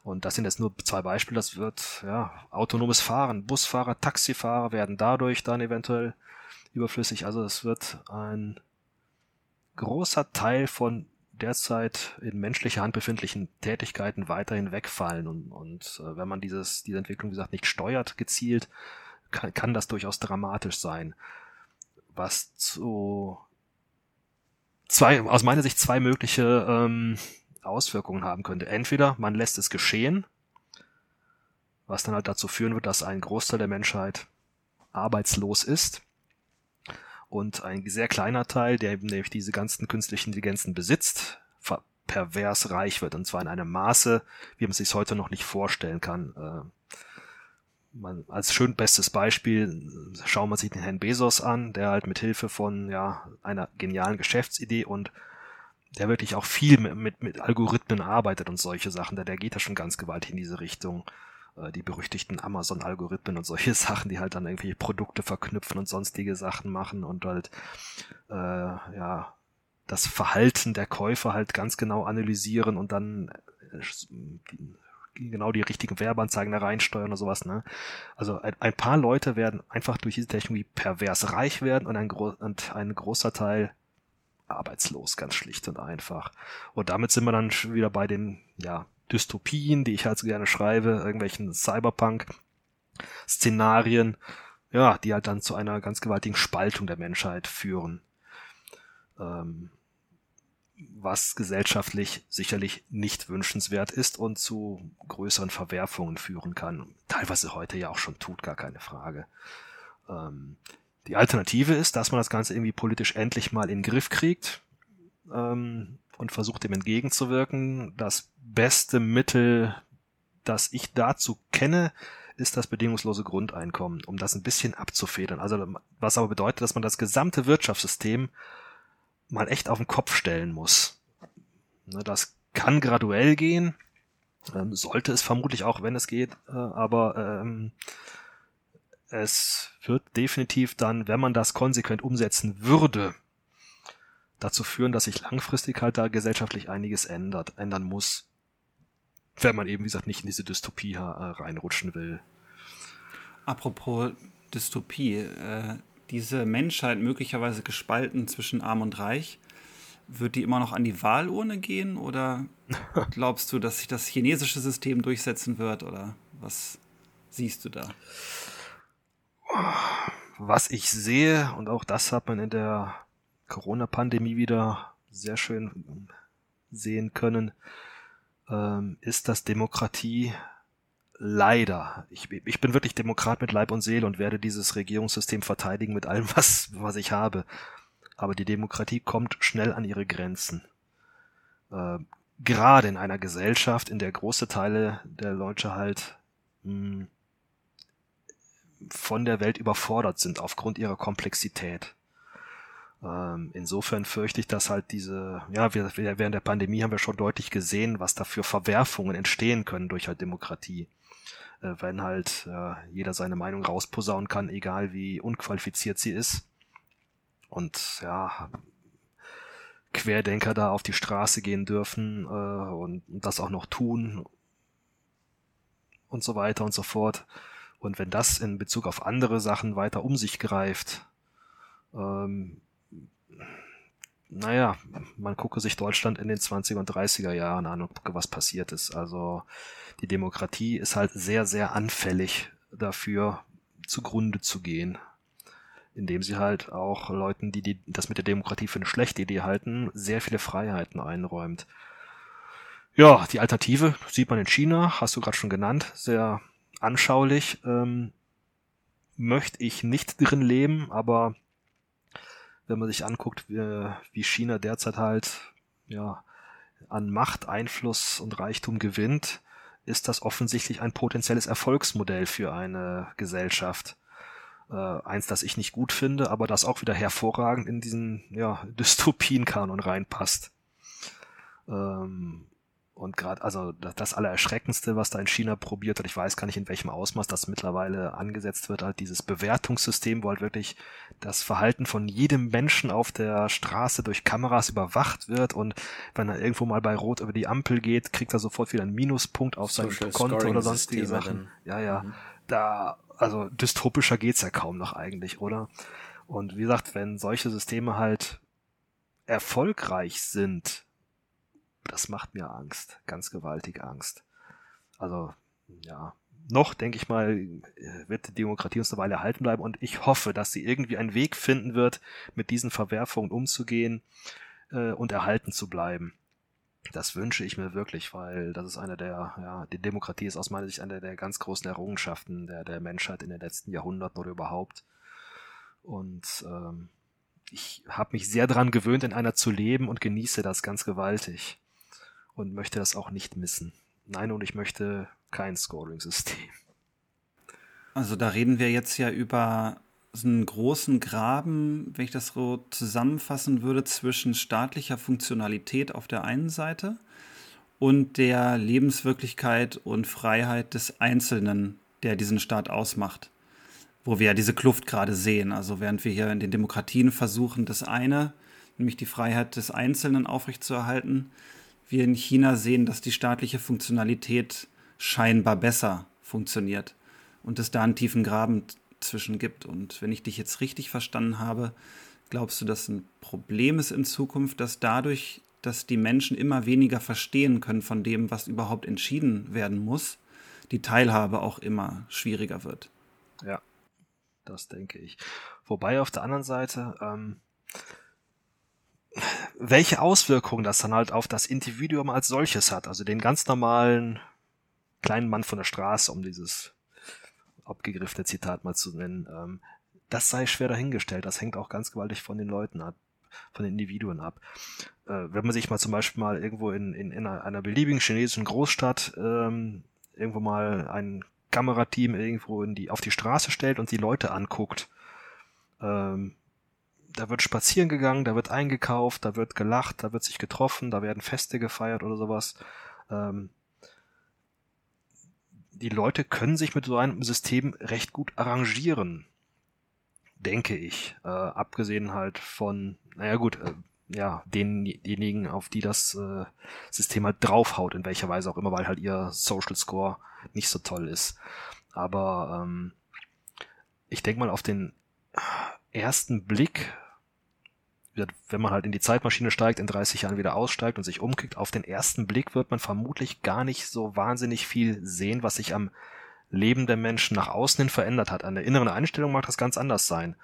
Und das sind jetzt nur zwei Beispiele. Das wird, ja, autonomes Fahren, Busfahrer, Taxifahrer werden dadurch dann eventuell überflüssig. Also es wird ein großer Teil von derzeit in menschlicher Hand befindlichen Tätigkeiten weiterhin wegfallen. Und, und äh, wenn man dieses, diese Entwicklung, wie gesagt, nicht steuert, gezielt, kann, kann das durchaus dramatisch sein. Was zu zwei, aus meiner Sicht zwei mögliche ähm, Auswirkungen haben könnte. Entweder man lässt es geschehen, was dann halt dazu führen wird, dass ein Großteil der Menschheit arbeitslos ist und ein sehr kleiner Teil, der eben nämlich diese ganzen künstlichen Intelligenzen besitzt, pervers reich wird und zwar in einem Maße, wie man sich heute noch nicht vorstellen kann. Man, als schön bestes Beispiel schauen wir sich den Herrn Bezos an, der halt mit Hilfe von ja einer genialen Geschäftsidee und der wirklich auch viel mit, mit, mit Algorithmen arbeitet und solche Sachen, der, der geht da schon ganz gewaltig in diese Richtung. Äh, die berüchtigten Amazon-Algorithmen und solche Sachen, die halt dann irgendwelche Produkte verknüpfen und sonstige Sachen machen und halt, äh, ja, das Verhalten der Käufer halt ganz genau analysieren und dann äh, genau die richtigen Werbeanzeigen da reinsteuern oder sowas, ne? Also ein, ein paar Leute werden einfach durch diese Technologie pervers reich werden und ein, gro und ein großer Teil arbeitslos, ganz schlicht und einfach. Und damit sind wir dann wieder bei den, ja, Dystopien, die ich halt so gerne schreibe, irgendwelchen Cyberpunk-Szenarien, ja, die halt dann zu einer ganz gewaltigen Spaltung der Menschheit führen. Ähm, was gesellschaftlich sicherlich nicht wünschenswert ist und zu größeren Verwerfungen führen kann. Teilweise heute ja auch schon tut, gar keine Frage. Ähm, die Alternative ist, dass man das Ganze irgendwie politisch endlich mal in den Griff kriegt ähm, und versucht dem entgegenzuwirken. Das beste Mittel, das ich dazu kenne, ist das bedingungslose Grundeinkommen, um das ein bisschen abzufedern. Also was aber bedeutet, dass man das gesamte Wirtschaftssystem mal echt auf den Kopf stellen muss. Ne, das kann graduell gehen, ähm, sollte es vermutlich auch, wenn es geht, äh, aber ähm, es wird definitiv dann, wenn man das konsequent umsetzen würde, dazu führen, dass sich langfristig halt da gesellschaftlich einiges ändert, ändern muss, wenn man eben, wie gesagt, nicht in diese Dystopie äh, reinrutschen will. Apropos Dystopie, äh, diese Menschheit möglicherweise gespalten zwischen Arm und Reich, wird die immer noch an die Wahlurne gehen oder glaubst du, dass sich das chinesische System durchsetzen wird oder was siehst du da? Was ich sehe, und auch das hat man in der Corona-Pandemie wieder sehr schön sehen können, ähm, ist, dass Demokratie leider, ich, ich bin wirklich Demokrat mit Leib und Seele und werde dieses Regierungssystem verteidigen mit allem, was, was ich habe. Aber die Demokratie kommt schnell an ihre Grenzen. Äh, gerade in einer Gesellschaft, in der große Teile der Leute halt mh, hm, von der Welt überfordert sind aufgrund ihrer Komplexität. Ähm, insofern fürchte ich, dass halt diese, ja, wir, während der Pandemie haben wir schon deutlich gesehen, was da für Verwerfungen entstehen können durch halt Demokratie äh, wenn halt äh, jeder seine Meinung rausposaunen kann, egal wie unqualifiziert sie ist. Und ja, Querdenker da auf die Straße gehen dürfen äh, und, und das auch noch tun und so weiter und so fort. Und wenn das in Bezug auf andere Sachen weiter um sich greift, ähm, naja, man gucke sich Deutschland in den 20er und 30er Jahren an und gucke, was passiert ist. Also die Demokratie ist halt sehr, sehr anfällig dafür, zugrunde zu gehen. Indem sie halt auch Leuten, die, die das mit der Demokratie für eine schlechte Idee halten, sehr viele Freiheiten einräumt. Ja, die Alternative sieht man in China, hast du gerade schon genannt, sehr anschaulich. Ähm, möchte ich nicht drin leben, aber wenn man sich anguckt, wie, China derzeit halt ja an Macht, Einfluss und Reichtum gewinnt, ist das offensichtlich ein potenzielles Erfolgsmodell für eine Gesellschaft. Äh, eins, das ich nicht gut finde, aber das auch wieder hervorragend in diesen ja, Dystopien-Kanon reinpasst. Ähm, und gerade, also das Allererschreckendste, was da in China probiert wird, ich weiß gar nicht, in welchem Ausmaß das mittlerweile angesetzt wird, halt dieses Bewertungssystem, wo halt wirklich das Verhalten von jedem Menschen auf der Straße durch Kameras überwacht wird und wenn er irgendwo mal bei Rot über die Ampel geht, kriegt er sofort wieder einen Minuspunkt auf sein Konto oder sonstige Sachen. Ja, ja. Mhm. Da, also dystopischer geht's ja kaum noch eigentlich, oder? Und wie gesagt, wenn solche Systeme halt erfolgreich sind, das macht mir Angst, ganz gewaltig Angst. Also, ja, noch, denke ich mal, wird die Demokratie uns eine Weile erhalten bleiben und ich hoffe, dass sie irgendwie einen Weg finden wird, mit diesen Verwerfungen umzugehen äh, und erhalten zu bleiben. Das wünsche ich mir wirklich, weil das ist eine der, ja, die Demokratie ist aus meiner Sicht eine der ganz großen Errungenschaften der, der Menschheit in den letzten Jahrhunderten oder überhaupt. Und ähm, ich habe mich sehr daran gewöhnt, in einer zu leben und genieße das ganz gewaltig und möchte das auch nicht missen. Nein, und ich möchte kein Scoring-System. Also da reden wir jetzt ja über so einen großen Graben, wenn ich das so zusammenfassen würde, zwischen staatlicher Funktionalität auf der einen Seite und der Lebenswirklichkeit und Freiheit des Einzelnen, der diesen Staat ausmacht. Wo wir ja diese Kluft gerade sehen. Also während wir hier in den Demokratien versuchen, das eine, nämlich die Freiheit des Einzelnen aufrechtzuerhalten, wir in China sehen, dass die staatliche Funktionalität scheinbar besser funktioniert und es da einen tiefen Graben zwischen gibt. Und wenn ich dich jetzt richtig verstanden habe, glaubst du, dass ein Problem ist in Zukunft, dass dadurch, dass die Menschen immer weniger verstehen können von dem, was überhaupt entschieden werden muss, die Teilhabe auch immer schwieriger wird? Ja, das denke ich. Wobei auf der anderen Seite, ähm, welche Auswirkungen das dann halt auf das Individuum als solches hat, also den ganz normalen kleinen Mann von der Straße, um dieses abgegriffene Zitat mal zu nennen, ähm, das sei schwer dahingestellt. Das hängt auch ganz gewaltig von den Leuten ab, von den Individuen ab. Äh, wenn man sich mal zum Beispiel mal irgendwo in, in, in einer beliebigen chinesischen Großstadt ähm, irgendwo mal ein Kamerateam irgendwo in die, auf die Straße stellt und die Leute anguckt, ähm, da wird spazieren gegangen, da wird eingekauft, da wird gelacht, da wird sich getroffen, da werden Feste gefeiert oder sowas. Ähm, die Leute können sich mit so einem System recht gut arrangieren, denke ich. Äh, abgesehen halt von, naja gut, äh, ja, denjenigen, auf die das äh, System halt draufhaut, in welcher Weise auch immer, weil halt ihr Social Score nicht so toll ist. Aber ähm, ich denke mal, auf den ersten Blick, wenn man halt in die Zeitmaschine steigt, in 30 Jahren wieder aussteigt und sich umkickt, auf den ersten Blick wird man vermutlich gar nicht so wahnsinnig viel sehen, was sich am Leben der Menschen nach außen hin verändert hat. An der inneren Einstellung mag das ganz anders sein.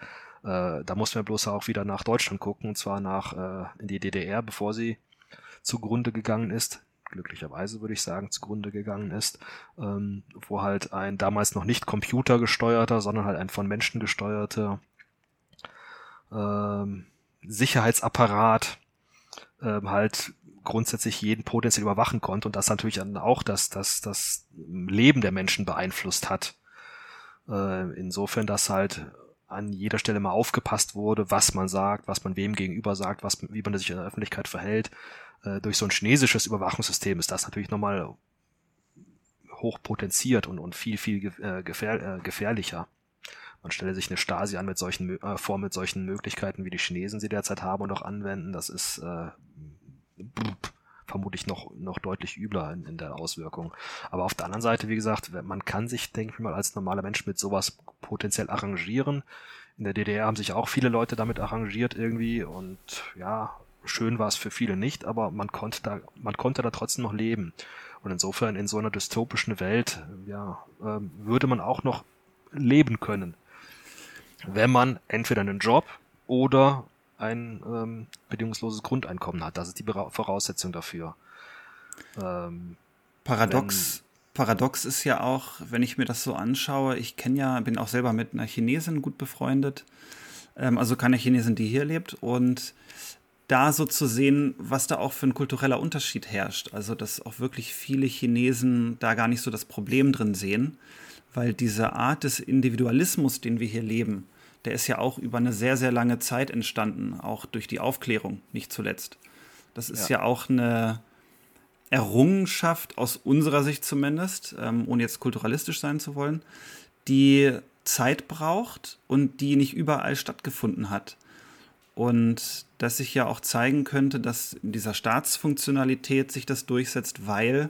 Äh, da muss man bloß auch wieder nach Deutschland gucken, und zwar nach äh, in die DDR, bevor sie zugrunde gegangen ist. Glücklicherweise würde ich sagen, zugrunde gegangen ist, ähm, wo halt ein damals noch nicht computergesteuerter, sondern halt ein von Menschen gesteuerter ähm, Sicherheitsapparat ähm, halt grundsätzlich jeden potenziell überwachen konnte und das natürlich dann auch das, das, das Leben der Menschen beeinflusst hat. Äh, insofern, dass halt an jeder Stelle mal aufgepasst wurde, was man sagt, was man wem gegenüber sagt, was, wie man sich in der Öffentlichkeit verhält. Äh, durch so ein chinesisches Überwachungssystem ist das natürlich nochmal hochpotenziert und, und viel, viel äh, gefähr, äh, gefährlicher. Man stelle sich eine Stasi an mit solchen äh, vor mit solchen Möglichkeiten, wie die Chinesen sie derzeit haben und auch anwenden. Das ist äh, vermutlich noch, noch deutlich übler in, in der Auswirkung. Aber auf der anderen Seite, wie gesagt, man kann sich, denke ich mal, als normaler Mensch mit sowas potenziell arrangieren. In der DDR haben sich auch viele Leute damit arrangiert irgendwie und ja, schön war es für viele nicht, aber man konnte da, man konnte da trotzdem noch leben. Und insofern in so einer dystopischen Welt, ja, äh, würde man auch noch leben können wenn man entweder einen Job oder ein ähm, bedingungsloses Grundeinkommen hat. Das ist die Voraussetzung dafür. Ähm, Paradox, Paradox ist ja auch, wenn ich mir das so anschaue, ich kenne ja, bin auch selber mit einer Chinesin gut befreundet. ähm, also keine Chinesin, die hier lebt. Und da so zu sehen, was da auch für ein kultureller Unterschied herrscht. Also, dass auch wirklich viele Chinesen da gar nicht so das Problem drin sehen, weil diese Art des Individualismus, den wir hier leben, der ist ja auch über eine sehr, sehr lange Zeit entstanden, auch durch die Aufklärung, nicht zuletzt. Das ist ja, ja auch eine Errungenschaft aus unserer Sicht zumindest, ähm, ohne jetzt kulturalistisch sein zu wollen, die Zeit braucht und die nicht überall stattgefunden hat. Und dass sich ja auch zeigen könnte, dass in dieser Staatsfunktionalität sich das durchsetzt, weil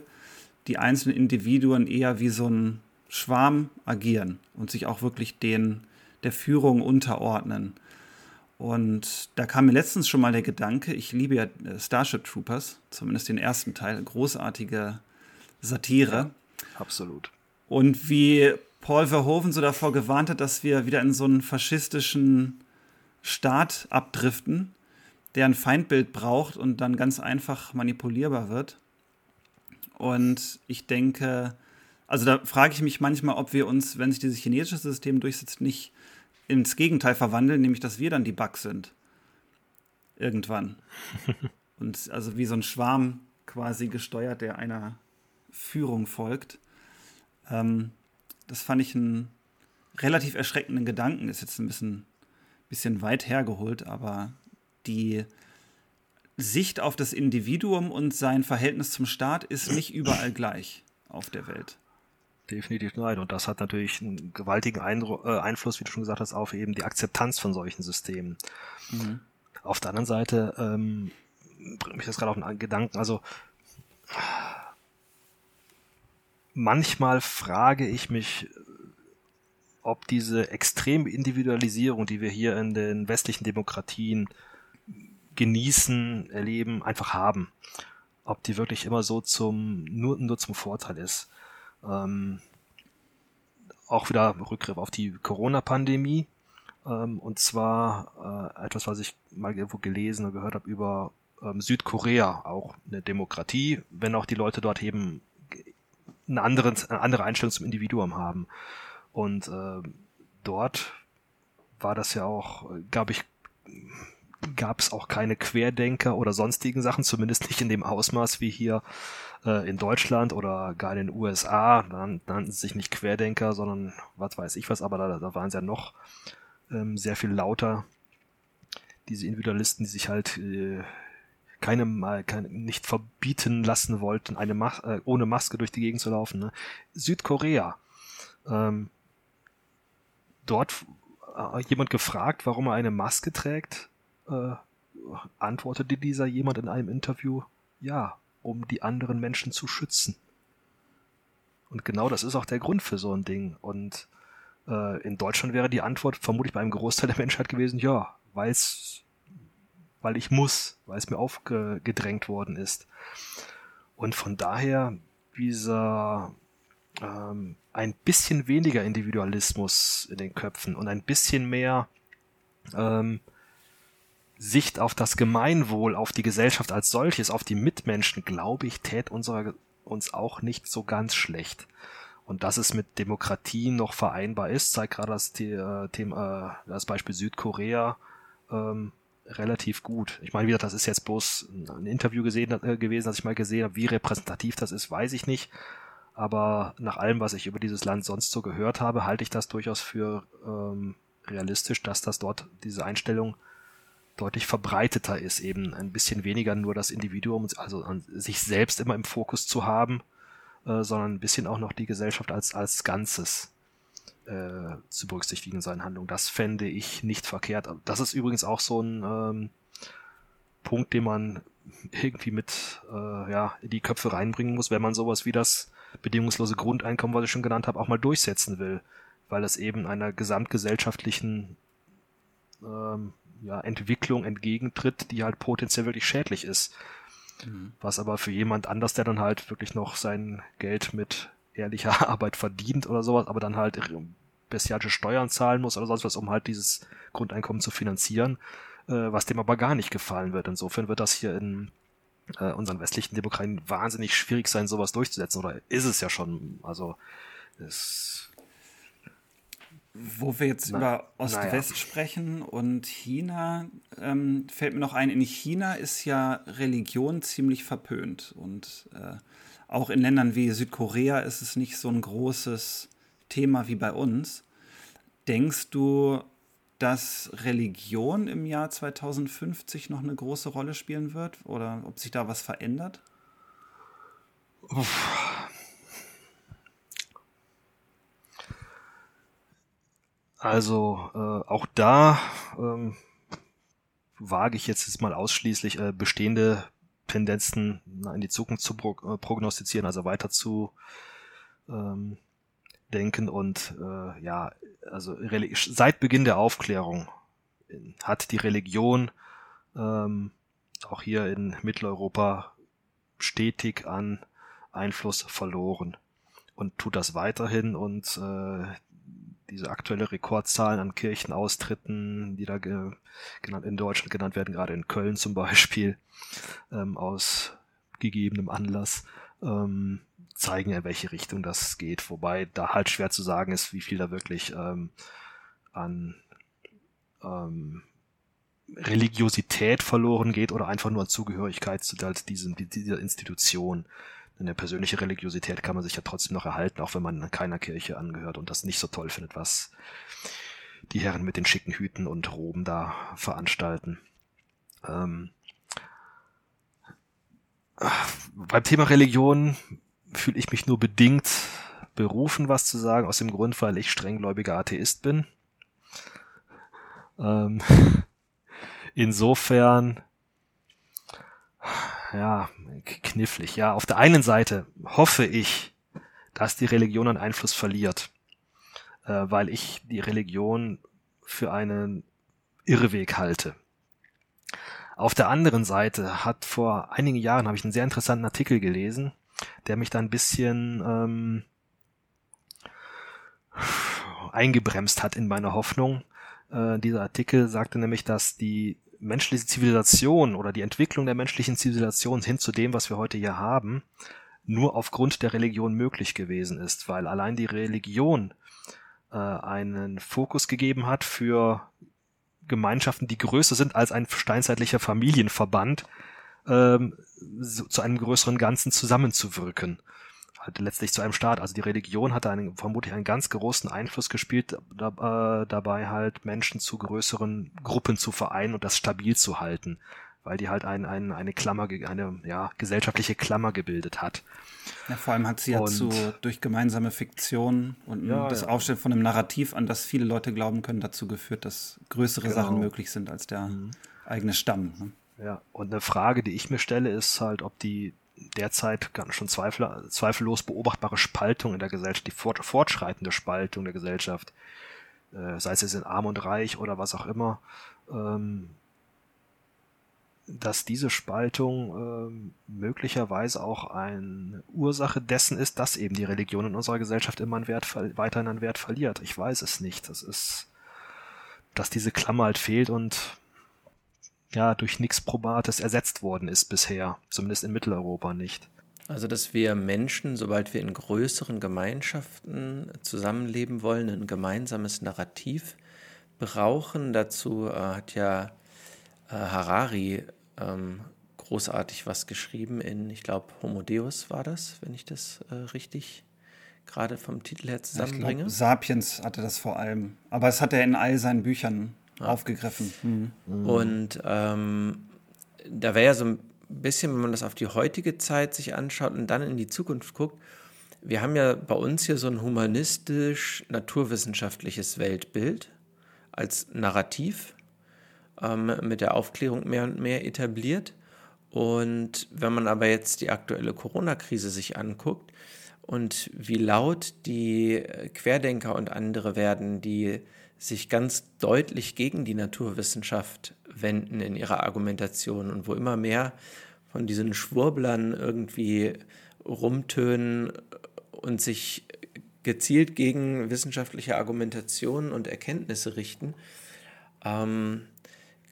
die einzelnen Individuen eher wie so ein Schwarm agieren und sich auch wirklich den der Führung unterordnen. Und da kam mir letztens schon mal der Gedanke, ich liebe ja äh, Starship Troopers, zumindest den ersten Teil, großartige Satire. Ja, absolut. Und wie Paul Verhoeven so davor gewarnt hat, dass wir wieder in so einen faschistischen Staat abdriften, der ein Feindbild braucht und dann ganz einfach manipulierbar wird. Und ich denke, also da frage ich mich manchmal, ob wir uns, wenn sich dieses chinesische System durchsetzt, nicht ins Gegenteil verwandeln, nämlich dass wir dann die Bugs sind. Irgendwann. Und also wie so ein Schwarm quasi gesteuert, der einer Führung folgt. Ähm, das fand ich einen relativ erschreckenden Gedanken. Ist jetzt ein bisschen bisschen weit hergeholt, aber die Sicht auf das Individuum und sein Verhältnis zum Staat ist nicht überall gleich auf der Welt. Definitiv nein. Und das hat natürlich einen gewaltigen Eindru äh, Einfluss, wie du schon gesagt hast, auf eben die Akzeptanz von solchen Systemen. Mhm. Auf der anderen Seite ähm, bringt mich das gerade auf einen Gedanken. Also manchmal frage ich mich, ob diese extreme Individualisierung, die wir hier in den westlichen Demokratien genießen, erleben, einfach haben, ob die wirklich immer so zum nur, nur zum Vorteil ist. Ähm, auch wieder Rückgriff auf die Corona-Pandemie. Ähm, und zwar äh, etwas, was ich mal irgendwo gelesen und gehört habe über ähm, Südkorea, auch eine Demokratie, wenn auch die Leute dort eben eine andere, eine andere Einstellung zum Individuum haben. Und äh, dort war das ja auch, glaube ich, gab es auch keine Querdenker oder sonstigen Sachen, zumindest nicht in dem Ausmaß wie hier äh, in Deutschland oder gar in den USA. Dann nannten sie sich nicht Querdenker, sondern was weiß ich was, aber da, da waren sie ja noch ähm, sehr viel lauter. Diese Individualisten, die sich halt äh, keine, mal keine, nicht verbieten lassen wollten, eine Mas äh, ohne Maske durch die Gegend zu laufen. Ne? Südkorea. Ähm, dort äh, jemand gefragt, warum er eine Maske trägt, äh, antwortete dieser jemand in einem Interview, ja, um die anderen Menschen zu schützen. Und genau das ist auch der Grund für so ein Ding. Und äh, in Deutschland wäre die Antwort vermutlich bei einem Großteil der Menschheit gewesen, ja, weil's, weil ich muss, weil es mir aufgedrängt worden ist. Und von daher dieser ähm, ein bisschen weniger Individualismus in den Köpfen und ein bisschen mehr ähm, Sicht auf das Gemeinwohl, auf die Gesellschaft als solches, auf die Mitmenschen, glaube ich, tät unserer, uns auch nicht so ganz schlecht. Und dass es mit Demokratie noch vereinbar ist, zeigt gerade das, äh, Thema, äh, das Beispiel Südkorea ähm, relativ gut. Ich meine, wie gesagt, das ist jetzt bloß ein Interview gesehen, äh, gewesen, das ich mal gesehen habe. Wie repräsentativ das ist, weiß ich nicht aber nach allem, was ich über dieses Land sonst so gehört habe, halte ich das durchaus für ähm, realistisch, dass das dort diese Einstellung deutlich verbreiteter ist, eben ein bisschen weniger nur das Individuum, also sich selbst immer im Fokus zu haben, äh, sondern ein bisschen auch noch die Gesellschaft als, als Ganzes äh, zu berücksichtigen in seinen Handlungen. Das fände ich nicht verkehrt. Das ist übrigens auch so ein ähm, Punkt, den man irgendwie mit äh, ja, in die Köpfe reinbringen muss, wenn man sowas wie das bedingungslose Grundeinkommen, was ich schon genannt habe, auch mal durchsetzen will, weil es eben einer gesamtgesellschaftlichen ähm, ja, Entwicklung entgegentritt, die halt potenziell wirklich schädlich ist. Mhm. Was aber für jemand anders, der dann halt wirklich noch sein Geld mit ehrlicher Arbeit verdient oder sowas, aber dann halt bestialische Steuern zahlen muss oder sonst was, um halt dieses Grundeinkommen zu finanzieren, äh, was dem aber gar nicht gefallen wird. Insofern wird das hier in äh, unseren westlichen Demokratien wahnsinnig schwierig sein, sowas durchzusetzen. Oder ist es ja schon. Also es Wo wir jetzt Na, über Ost-West naja. sprechen und China, ähm, fällt mir noch ein, in China ist ja Religion ziemlich verpönt. Und äh, auch in Ländern wie Südkorea ist es nicht so ein großes Thema wie bei uns. Denkst du, dass Religion im Jahr 2050 noch eine große Rolle spielen wird? Oder ob sich da was verändert? Uff. Also äh, auch da ähm, wage ich jetzt, mal ausschließlich äh, bestehende Tendenzen in die Zukunft zu äh, prognostizieren, also weiter zu ähm, denken und äh, ja, also seit Beginn der Aufklärung hat die Religion ähm, auch hier in Mitteleuropa stetig an Einfluss verloren und tut das weiterhin und äh, diese aktuelle Rekordzahlen an Kirchenaustritten, die da ge genannt, in Deutschland genannt werden, gerade in Köln zum Beispiel, ähm, aus gegebenem Anlass, ähm, zeigen, in welche Richtung das geht. Wobei da halt schwer zu sagen ist, wie viel da wirklich ähm, an ähm, Religiosität verloren geht oder einfach nur an Zugehörigkeit zu halt diesem, dieser Institution eine persönliche Religiosität kann man sich ja trotzdem noch erhalten, auch wenn man keiner Kirche angehört und das nicht so toll findet, was die Herren mit den schicken Hüten und Roben da veranstalten. Ähm, beim Thema Religion fühle ich mich nur bedingt berufen, was zu sagen, aus dem Grund, weil ich strenggläubiger Atheist bin. Ähm, insofern ja, knifflig. Ja, auf der einen Seite hoffe ich, dass die Religion an Einfluss verliert, äh, weil ich die Religion für einen Irrweg halte. Auf der anderen Seite hat vor einigen Jahren habe ich einen sehr interessanten Artikel gelesen, der mich da ein bisschen ähm, eingebremst hat in meiner Hoffnung. Äh, dieser Artikel sagte nämlich, dass die menschliche Zivilisation oder die Entwicklung der menschlichen Zivilisation hin zu dem, was wir heute hier haben, nur aufgrund der Religion möglich gewesen ist, weil allein die Religion äh, einen Fokus gegeben hat für Gemeinschaften, die größer sind als ein steinzeitlicher Familienverband, ähm, so, zu einem größeren Ganzen zusammenzuwirken letztlich zu einem Staat. Also die Religion hatte einen, vermutlich einen ganz großen Einfluss gespielt, da, äh, dabei halt Menschen zu größeren Gruppen zu vereinen und das stabil zu halten, weil die halt ein, ein, eine Klammer, eine ja, gesellschaftliche Klammer gebildet hat. Ja, vor allem hat sie ja zu, durch gemeinsame Fiktion und ja, das ja. Aufstellen von einem Narrativ, an das viele Leute glauben können, dazu geführt, dass größere genau. Sachen möglich sind als der mhm. eigene Stamm. Ne? Ja, und eine Frage, die ich mir stelle, ist halt, ob die derzeit schon zweifel, zweifellos beobachtbare Spaltung in der Gesellschaft, die fort, fortschreitende Spaltung der Gesellschaft, äh, sei es jetzt in Arm und Reich oder was auch immer, ähm, dass diese Spaltung ähm, möglicherweise auch eine Ursache dessen ist, dass eben die Religion in unserer Gesellschaft immer an Wert, weiterhin an Wert verliert. Ich weiß es nicht. Das ist, dass diese Klammer halt fehlt und ja durch nichts Probates ersetzt worden ist bisher, zumindest in Mitteleuropa nicht. Also, dass wir Menschen, sobald wir in größeren Gemeinschaften zusammenleben wollen, ein gemeinsames Narrativ brauchen. Dazu äh, hat ja äh, Harari ähm, großartig was geschrieben in, ich glaube, Homo Deus war das, wenn ich das äh, richtig gerade vom Titel her zusammenbringe. Glaub, Sapiens hatte das vor allem. Aber es hat er in all seinen Büchern aufgegriffen. Mhm. Und ähm, da wäre ja so ein bisschen, wenn man das auf die heutige Zeit sich anschaut und dann in die Zukunft guckt, wir haben ja bei uns hier so ein humanistisch-naturwissenschaftliches Weltbild als Narrativ ähm, mit der Aufklärung mehr und mehr etabliert. Und wenn man aber jetzt die aktuelle Corona-Krise sich anguckt und wie laut die Querdenker und andere werden, die sich ganz deutlich gegen die Naturwissenschaft wenden in ihrer Argumentation und wo immer mehr von diesen Schwurblern irgendwie rumtönen und sich gezielt gegen wissenschaftliche Argumentationen und Erkenntnisse richten, ähm,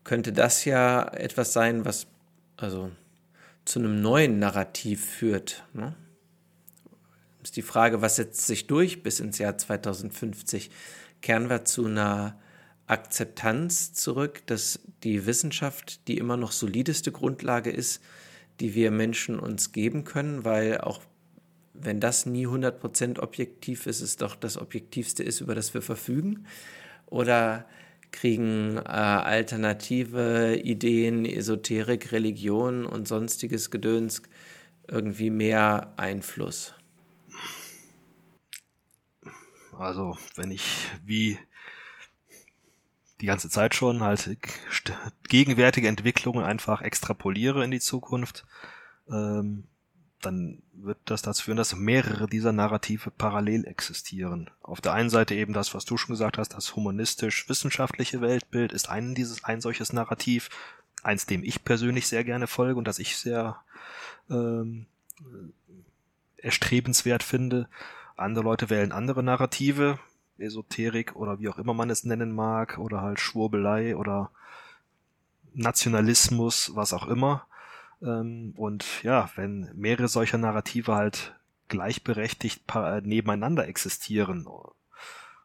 könnte das ja etwas sein, was also zu einem neuen Narrativ führt. Ne? Ist die Frage, was setzt sich durch bis ins Jahr 2050? Kehren wir zu einer Akzeptanz zurück, dass die Wissenschaft die immer noch solideste Grundlage ist, die wir Menschen uns geben können, weil auch wenn das nie 100% objektiv ist, es doch das Objektivste ist, über das wir verfügen? Oder kriegen äh, alternative Ideen, Esoterik, Religion und sonstiges Gedöns irgendwie mehr Einfluss? Also, wenn ich wie die ganze Zeit schon halt gegenwärtige Entwicklungen einfach extrapoliere in die Zukunft, ähm, dann wird das dazu führen, dass mehrere dieser Narrative parallel existieren. Auf der einen Seite eben das, was du schon gesagt hast, das humanistisch-wissenschaftliche Weltbild ist ein dieses ein solches Narrativ, eins dem ich persönlich sehr gerne folge und das ich sehr ähm, erstrebenswert finde. Andere Leute wählen andere Narrative, Esoterik oder wie auch immer man es nennen mag, oder halt Schwurbelei oder Nationalismus, was auch immer. Ähm, und ja, wenn mehrere solcher Narrative halt gleichberechtigt nebeneinander existieren,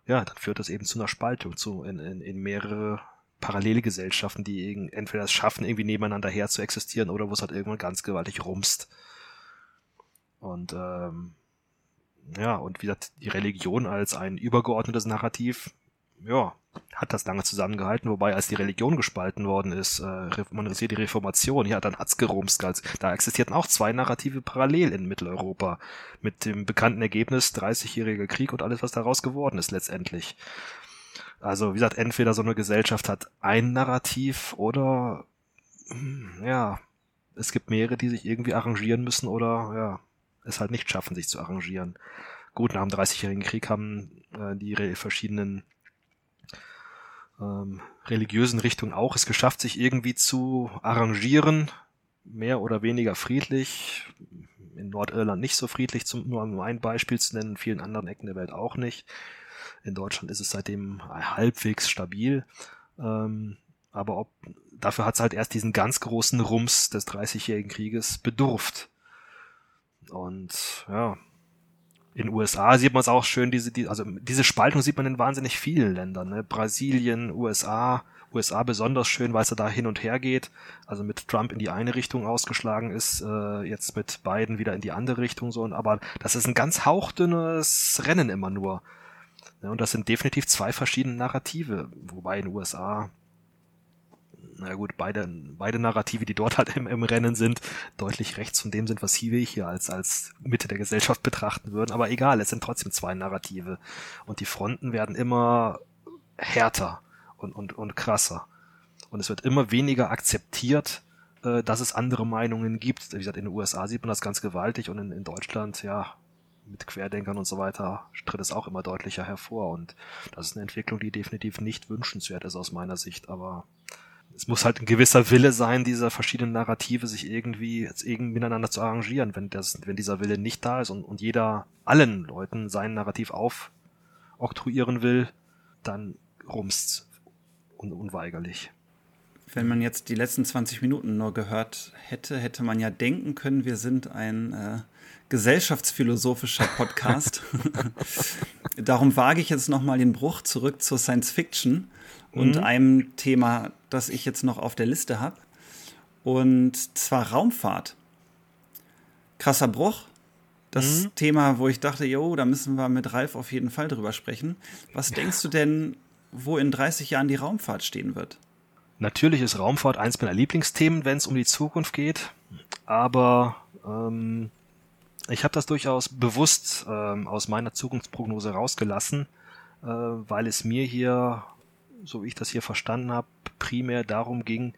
ja, dann führt das eben zu einer Spaltung, zu in, in, in mehrere parallele Gesellschaften, die entweder es schaffen, irgendwie nebeneinander her zu existieren oder wo es halt irgendwann ganz gewaltig rumst. Und ähm, ja, und wie gesagt, die Religion als ein übergeordnetes Narrativ, ja, hat das lange zusammengehalten, wobei als die Religion gespalten worden ist, äh, man sieht die Reformation, ja, dann hat's gerumst. Da existierten auch zwei Narrative parallel in Mitteleuropa mit dem bekannten Ergebnis 30-jähriger Krieg und alles, was daraus geworden ist letztendlich. Also, wie gesagt, entweder so eine Gesellschaft hat ein Narrativ oder hm, ja, es gibt mehrere, die sich irgendwie arrangieren müssen oder ja, es halt nicht schaffen, sich zu arrangieren. Gut, nach dem 30-jährigen Krieg haben äh, die verschiedenen ähm, religiösen Richtungen auch es geschafft, sich irgendwie zu arrangieren, mehr oder weniger friedlich. In Nordirland nicht so friedlich, zum, nur um ein Beispiel zu nennen, in vielen anderen Ecken der Welt auch nicht. In Deutschland ist es seitdem halbwegs stabil. Ähm, aber ob, dafür hat es halt erst diesen ganz großen Rums des Dreißigjährigen Krieges bedurft. Und ja, in USA sieht man es auch schön, diese, die, also diese Spaltung sieht man in wahnsinnig vielen Ländern. Ne? Brasilien, USA, USA besonders schön, weil es da hin und her geht. Also mit Trump in die eine Richtung ausgeschlagen ist, äh, jetzt mit Biden wieder in die andere Richtung so. Aber das ist ein ganz hauchdünnes Rennen immer nur. Ja, und das sind definitiv zwei verschiedene Narrative, wobei in den USA na gut, beide, beide Narrative, die dort halt im, im Rennen sind, deutlich rechts von dem sind, was wir hier als, als Mitte der Gesellschaft betrachten würden. Aber egal, es sind trotzdem zwei Narrative. Und die Fronten werden immer härter und, und, und krasser. Und es wird immer weniger akzeptiert, äh, dass es andere Meinungen gibt. Wie gesagt, in den USA sieht man das ganz gewaltig und in, in Deutschland, ja, mit Querdenkern und so weiter tritt es auch immer deutlicher hervor. Und das ist eine Entwicklung, die definitiv nicht wünschenswert ist aus meiner Sicht. Aber es muss halt ein gewisser Wille sein, dieser verschiedenen Narrative sich irgendwie, irgendwie miteinander zu arrangieren. Wenn das, wenn dieser Wille nicht da ist und, und jeder allen Leuten sein Narrativ aufoktroyieren will, dann rumst's un unweigerlich. Wenn man jetzt die letzten 20 Minuten nur gehört hätte, hätte man ja denken können, wir sind ein äh, gesellschaftsphilosophischer Podcast. Darum wage ich jetzt nochmal den Bruch zurück zur Science Fiction und mhm. einem Thema, das ich jetzt noch auf der Liste habe. Und zwar Raumfahrt. Krasser Bruch. Das mhm. Thema, wo ich dachte, jo, da müssen wir mit Ralf auf jeden Fall drüber sprechen. Was denkst du denn, wo in 30 Jahren die Raumfahrt stehen wird? Natürlich ist Raumfahrt eins meiner Lieblingsthemen, wenn es um die Zukunft geht. Aber ähm, ich habe das durchaus bewusst ähm, aus meiner Zukunftsprognose rausgelassen, äh, weil es mir hier so wie ich das hier verstanden habe, primär darum ging,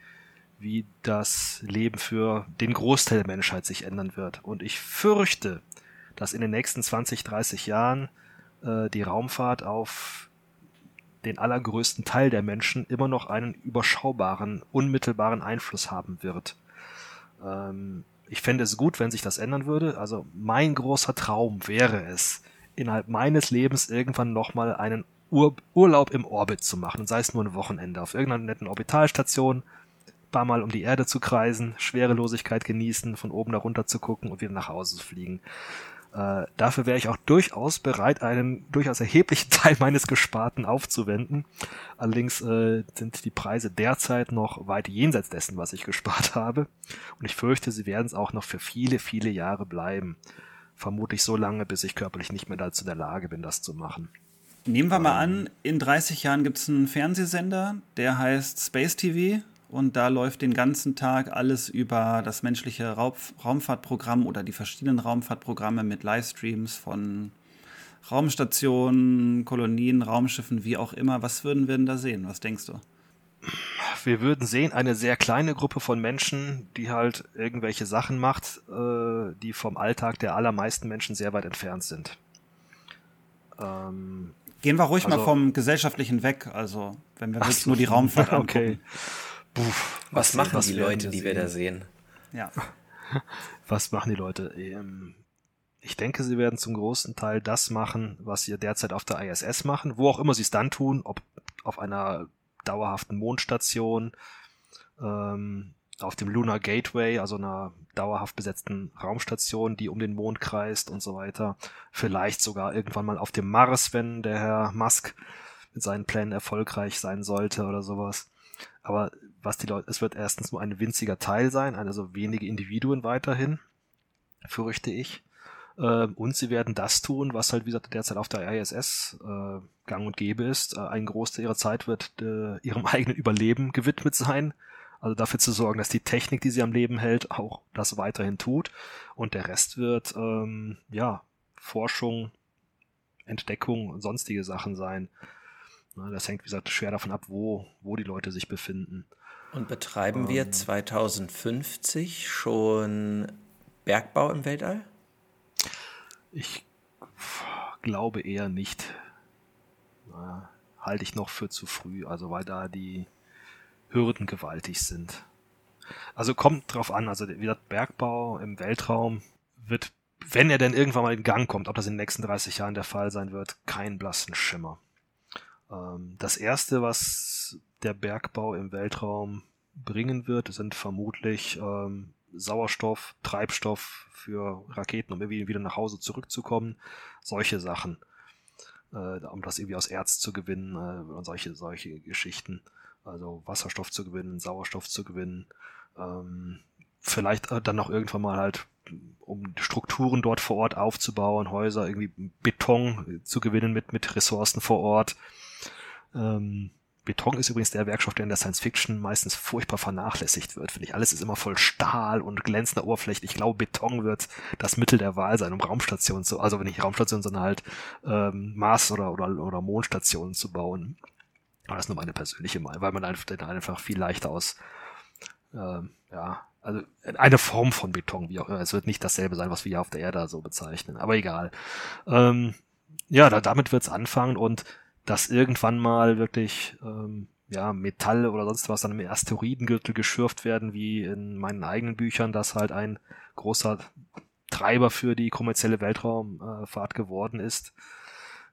wie das Leben für den Großteil der Menschheit sich ändern wird. Und ich fürchte, dass in den nächsten 20, 30 Jahren äh, die Raumfahrt auf den allergrößten Teil der Menschen immer noch einen überschaubaren, unmittelbaren Einfluss haben wird. Ähm, ich fände es gut, wenn sich das ändern würde. Also mein großer Traum wäre es, innerhalb meines Lebens irgendwann nochmal einen Ur Urlaub im Orbit zu machen, sei es nur ein Wochenende auf irgendeiner netten Orbitalstation, paar Mal um die Erde zu kreisen, Schwerelosigkeit genießen, von oben da runter zu gucken und wieder nach Hause zu fliegen. Äh, dafür wäre ich auch durchaus bereit, einen durchaus erheblichen Teil meines Gesparten aufzuwenden. Allerdings äh, sind die Preise derzeit noch weit jenseits dessen, was ich gespart habe. Und ich fürchte, sie werden es auch noch für viele, viele Jahre bleiben. Vermutlich so lange, bis ich körperlich nicht mehr dazu in der Lage bin, das zu machen. Nehmen wir mal an, in 30 Jahren gibt es einen Fernsehsender, der heißt Space TV und da läuft den ganzen Tag alles über das menschliche Raub Raumfahrtprogramm oder die verschiedenen Raumfahrtprogramme mit Livestreams von Raumstationen, Kolonien, Raumschiffen, wie auch immer. Was würden wir denn da sehen? Was denkst du? Wir würden sehen, eine sehr kleine Gruppe von Menschen, die halt irgendwelche Sachen macht, äh, die vom Alltag der allermeisten Menschen sehr weit entfernt sind. Ähm, Gehen wir ruhig also, mal vom Gesellschaftlichen weg, also wenn wir jetzt so, nur die Raumfahrt angucken. Okay. Puff, was, was, machen was die Leute, die wir da sehen? Ja. was machen die Leute? Ähm, ich denke, sie werden zum großen Teil das machen, was sie derzeit auf der ISS machen, wo auch immer sie es dann tun, ob auf einer dauerhaften Mondstation, ähm, auf dem Lunar Gateway, also einer dauerhaft besetzten Raumstation, die um den Mond kreist und so weiter. Vielleicht sogar irgendwann mal auf dem Mars, wenn der Herr Musk mit seinen Plänen erfolgreich sein sollte oder sowas. Aber was die Leute, es wird erstens nur ein winziger Teil sein, also wenige Individuen weiterhin, fürchte ich. Ähm, und sie werden das tun, was halt, wie gesagt, derzeit auf der ISS äh, gang und gäbe ist. Äh, ein Großteil ihrer Zeit wird äh, ihrem eigenen Überleben gewidmet sein. Also dafür zu sorgen, dass die Technik, die sie am Leben hält, auch das weiterhin tut. Und der Rest wird, ähm, ja, Forschung, Entdeckung und sonstige Sachen sein. Das hängt, wie gesagt, schwer davon ab, wo, wo die Leute sich befinden. Und betreiben ähm, wir 2050 schon Bergbau im Weltall? Ich glaube eher nicht. Na, halte ich noch für zu früh, also weil da die Hürden gewaltig sind. Also kommt drauf an, also wie gesagt, Bergbau im Weltraum wird, wenn er denn irgendwann mal in Gang kommt, ob das in den nächsten 30 Jahren der Fall sein wird, kein blassen Schimmer. Ähm, das erste, was der Bergbau im Weltraum bringen wird, sind vermutlich ähm, Sauerstoff, Treibstoff für Raketen, um irgendwie wieder nach Hause zurückzukommen. Solche Sachen. Äh, um das irgendwie aus Erz zu gewinnen äh, und solche, solche Geschichten. Also Wasserstoff zu gewinnen, Sauerstoff zu gewinnen. Ähm, vielleicht äh, dann noch irgendwann mal halt, um Strukturen dort vor Ort aufzubauen, Häuser, irgendwie Beton zu gewinnen mit, mit Ressourcen vor Ort. Ähm, Beton ist übrigens der Werkstoff, der in der Science Fiction meistens furchtbar vernachlässigt wird, finde ich. Alles ist immer voll Stahl und glänzender Oberfläche. Ich glaube, Beton wird das Mittel der Wahl sein, um Raumstationen zu, also wenn nicht Raumstationen, sondern halt ähm, Mars- oder, oder, oder Mondstationen zu bauen. Aber das ist nur meine persönliche Meinung, weil man einfach, einfach viel leichter aus, ähm, ja, also eine Form von Beton, wie auch immer. Es wird nicht dasselbe sein, was wir hier auf der Erde so bezeichnen, aber egal. Ähm, ja, da, damit wird's anfangen und dass irgendwann mal wirklich ähm, ja, Metall oder sonst was dann im Asteroidengürtel geschürft werden, wie in meinen eigenen Büchern, dass halt ein großer Treiber für die kommerzielle Weltraumfahrt geworden ist,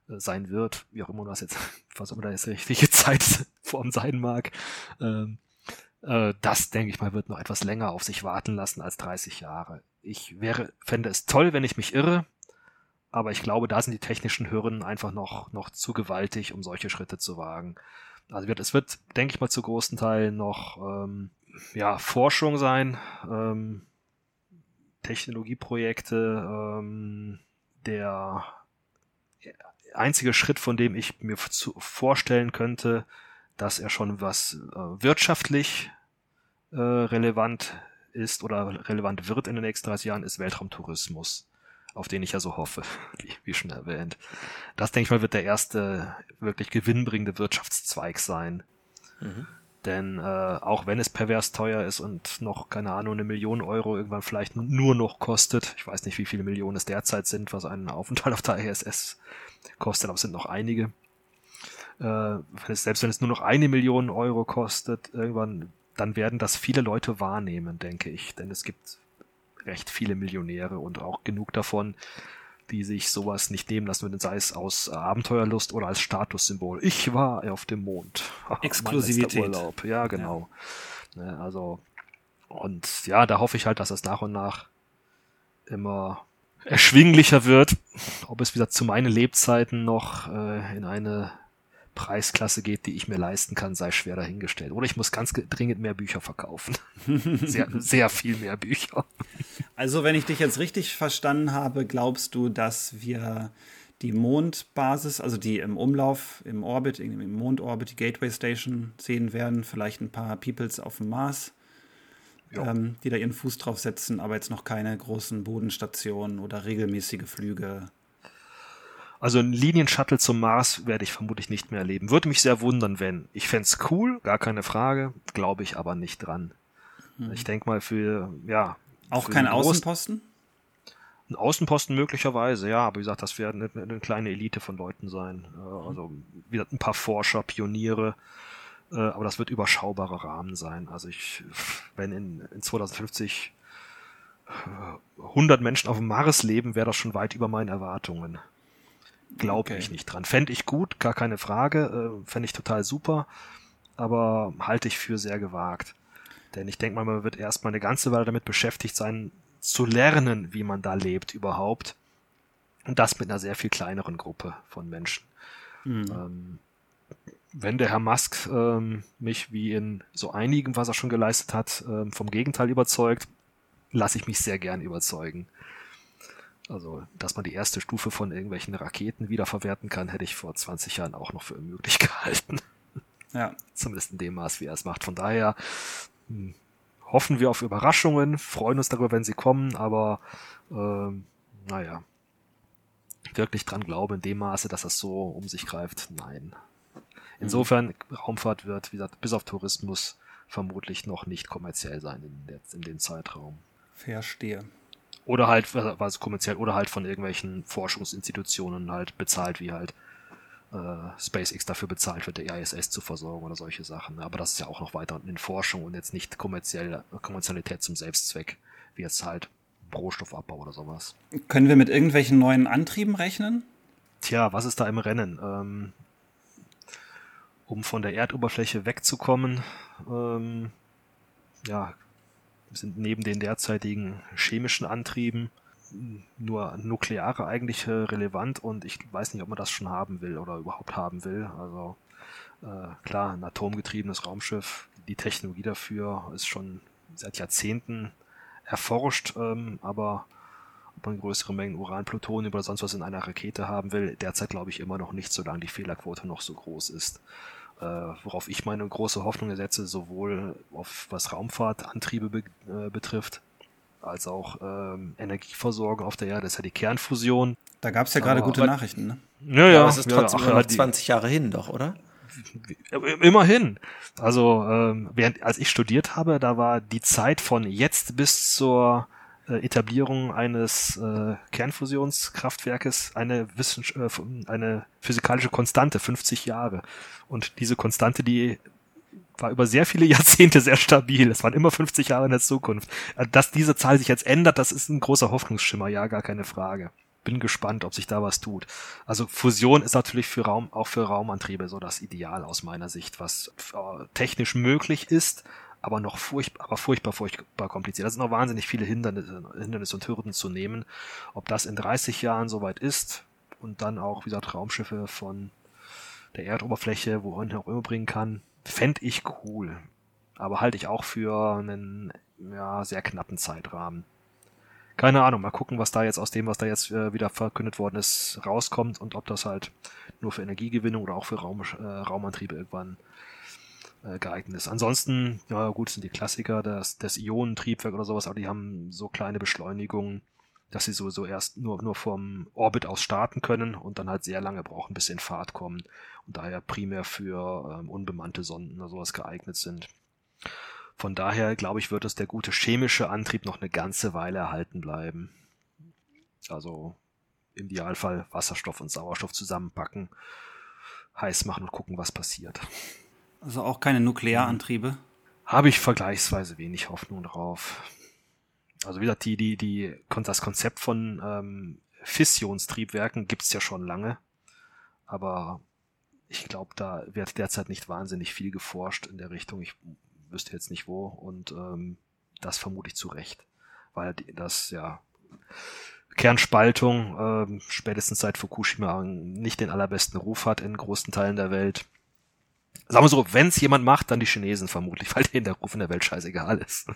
äh, sein wird, wie auch immer das jetzt, was immer da jetzt richtige Zeitform sein mag. Ähm, äh, das, denke ich mal, wird noch etwas länger auf sich warten lassen als 30 Jahre. Ich wäre, fände es toll, wenn ich mich irre, aber ich glaube, da sind die technischen Hürden einfach noch, noch zu gewaltig, um solche Schritte zu wagen. Also wird, es wird, denke ich mal, zu großen Teilen noch ähm, ja, Forschung sein, ähm, Technologieprojekte. Ähm, der einzige Schritt, von dem ich mir zu, vorstellen könnte, dass er schon was äh, wirtschaftlich äh, relevant ist oder relevant wird in den nächsten 30 Jahren, ist Weltraumtourismus auf den ich ja so hoffe, wie, wie schon erwähnt. Das, denke ich mal, wird der erste wirklich gewinnbringende Wirtschaftszweig sein. Mhm. Denn äh, auch wenn es pervers teuer ist und noch, keine Ahnung, eine Million Euro irgendwann vielleicht nur noch kostet, ich weiß nicht, wie viele Millionen es derzeit sind, was einen Aufenthalt auf der ISS kostet, aber es sind noch einige. Äh, selbst wenn es nur noch eine Million Euro kostet, irgendwann, dann werden das viele Leute wahrnehmen, denke ich. Denn es gibt recht viele Millionäre und auch genug davon, die sich sowas nicht nehmen lassen würden, sei es aus Abenteuerlust oder als Statussymbol. Ich war auf dem Mond. Exklusivität. Urlaub. Ja, genau. Ja. Ne, also, und ja, da hoffe ich halt, dass das nach und nach immer erschwinglicher wird. Ob es wieder zu meinen Lebzeiten noch äh, in eine Preisklasse geht, die ich mir leisten kann, sei schwer dahingestellt. Oder ich muss ganz dringend mehr Bücher verkaufen. sehr, sehr viel mehr Bücher. Also, wenn ich dich jetzt richtig verstanden habe, glaubst du, dass wir die Mondbasis, also die im Umlauf, im Orbit, im Mondorbit, die Gateway Station sehen werden, vielleicht ein paar Peoples auf dem Mars, ähm, die da ihren Fuß drauf setzen, aber jetzt noch keine großen Bodenstationen oder regelmäßige Flüge. Also ein Linienshuttle zum Mars werde ich vermutlich nicht mehr erleben. Würde mich sehr wundern, wenn. Ich fände es cool, gar keine Frage, glaube ich aber nicht dran. Hm. Ich denke mal für, ja. Auch kein Außenposten? Ein Außenposten möglicherweise, ja, aber wie gesagt, das werden eine, eine, kleine Elite von Leuten sein. Äh, also wieder ein paar Forscher, Pioniere, äh, aber das wird überschaubarer Rahmen sein. Also ich, wenn in, in 2050 100 Menschen auf dem Mars leben, wäre das schon weit über meinen Erwartungen. Glaube okay. ich nicht dran. Fände ich gut, gar keine Frage. Äh, Fände ich total super, aber halte ich für sehr gewagt. Denn ich denke mal, man wird erstmal eine ganze Weile damit beschäftigt sein, zu lernen, wie man da lebt überhaupt. Und das mit einer sehr viel kleineren Gruppe von Menschen. Mhm. Ähm, wenn der Herr Musk ähm, mich wie in so einigen, was er schon geleistet hat, ähm, vom Gegenteil überzeugt, lasse ich mich sehr gern überzeugen. Also, dass man die erste Stufe von irgendwelchen Raketen wiederverwerten kann, hätte ich vor 20 Jahren auch noch für möglich gehalten. Ja. Zumindest in dem Maß, wie er es macht. Von daher hm, hoffen wir auf Überraschungen, freuen uns darüber, wenn sie kommen, aber ähm, naja, wirklich dran glauben in dem Maße, dass das so um sich greift, nein. Insofern, Raumfahrt wird, wie gesagt, bis auf Tourismus vermutlich noch nicht kommerziell sein in, der, in dem Zeitraum. Verstehe. Oder halt, was kommerziell, oder halt von irgendwelchen Forschungsinstitutionen halt bezahlt, wie halt äh, SpaceX dafür bezahlt wird, der ISS zu versorgen oder solche Sachen. Aber das ist ja auch noch weiter in Forschung und jetzt nicht kommerziell, Kommerzialität zum Selbstzweck, wie jetzt halt Rohstoffabbau oder sowas. Können wir mit irgendwelchen neuen Antrieben rechnen? Tja, was ist da im Rennen? Ähm, um von der Erdoberfläche wegzukommen, ähm, ja, sind neben den derzeitigen chemischen Antrieben nur nukleare eigentlich äh, relevant und ich weiß nicht, ob man das schon haben will oder überhaupt haben will. Also äh, klar, ein atomgetriebenes Raumschiff, die Technologie dafür ist schon seit Jahrzehnten erforscht, ähm, aber ob man größere Mengen Uran, Plutonium oder sonst was in einer Rakete haben will, derzeit glaube ich immer noch nicht, solange die Fehlerquote noch so groß ist äh, worauf ich meine große Hoffnung setze, sowohl auf was Raumfahrtantriebe be äh, betrifft, als auch ähm, Energieversorgung auf der Erde. Das ist ja die Kernfusion. Da gab es ja gerade gute Nachrichten, ne? Ja, ja. Aber es ist trotzdem ja, noch 20 Jahre hin, doch, oder? Immerhin. Also, ähm, während, als ich studiert habe, da war die Zeit von jetzt bis zur äh, Etablierung eines äh, Kernfusionskraftwerkes eine, Wissens äh, eine physikalische Konstante, 50 Jahre. Und diese Konstante, die war über sehr viele Jahrzehnte sehr stabil. Es waren immer 50 Jahre in der Zukunft. Äh, dass diese Zahl sich jetzt ändert, das ist ein großer Hoffnungsschimmer, ja, gar keine Frage. Bin gespannt, ob sich da was tut. Also Fusion ist natürlich für Raum, auch für Raumantriebe so das Ideal aus meiner Sicht, was äh, technisch möglich ist, aber noch furchtbar, aber furchtbar, furchtbar kompliziert. Da sind noch wahnsinnig viele Hindernisse, Hindernisse und Hürden zu nehmen. Ob das in 30 Jahren soweit ist und dann auch, wie gesagt, Raumschiffe von der Erdoberfläche, wohin auch immer bringen kann, fände ich cool. Aber halte ich auch für einen ja, sehr knappen Zeitrahmen. Keine Ahnung, mal gucken, was da jetzt aus dem, was da jetzt äh, wieder verkündet worden ist, rauskommt und ob das halt nur für Energiegewinnung oder auch für Raum, äh, Raumantriebe irgendwann äh, geeignet ist. Ansonsten, ja gut, sind die Klassiker, das, das Ionentriebwerk oder sowas, aber die haben so kleine Beschleunigungen, dass sie sowieso erst nur, nur vom Orbit aus starten können und dann halt sehr lange brauchen, bis sie in Fahrt kommen und daher primär für ähm, unbemannte Sonden oder sowas geeignet sind. Von daher, glaube ich, wird es der gute chemische Antrieb noch eine ganze Weile erhalten bleiben. Also im Idealfall Wasserstoff und Sauerstoff zusammenpacken, heiß machen und gucken, was passiert. Also auch keine Nuklearantriebe? Habe ich vergleichsweise wenig Hoffnung drauf. Also wie gesagt, die, die, die, das Konzept von ähm, Fissionstriebwerken gibt's ja schon lange. Aber ich glaube, da wird derzeit nicht wahnsinnig viel geforscht in der Richtung. Ich wüsste jetzt nicht wo. Und ähm, das vermute ich zu Recht. Weil das ja Kernspaltung äh, spätestens seit Fukushima nicht den allerbesten Ruf hat in großen Teilen der Welt. Sagen wir so, wenn es jemand macht, dann die Chinesen vermutlich, weil denen der Ruf in der Welt scheißegal ist.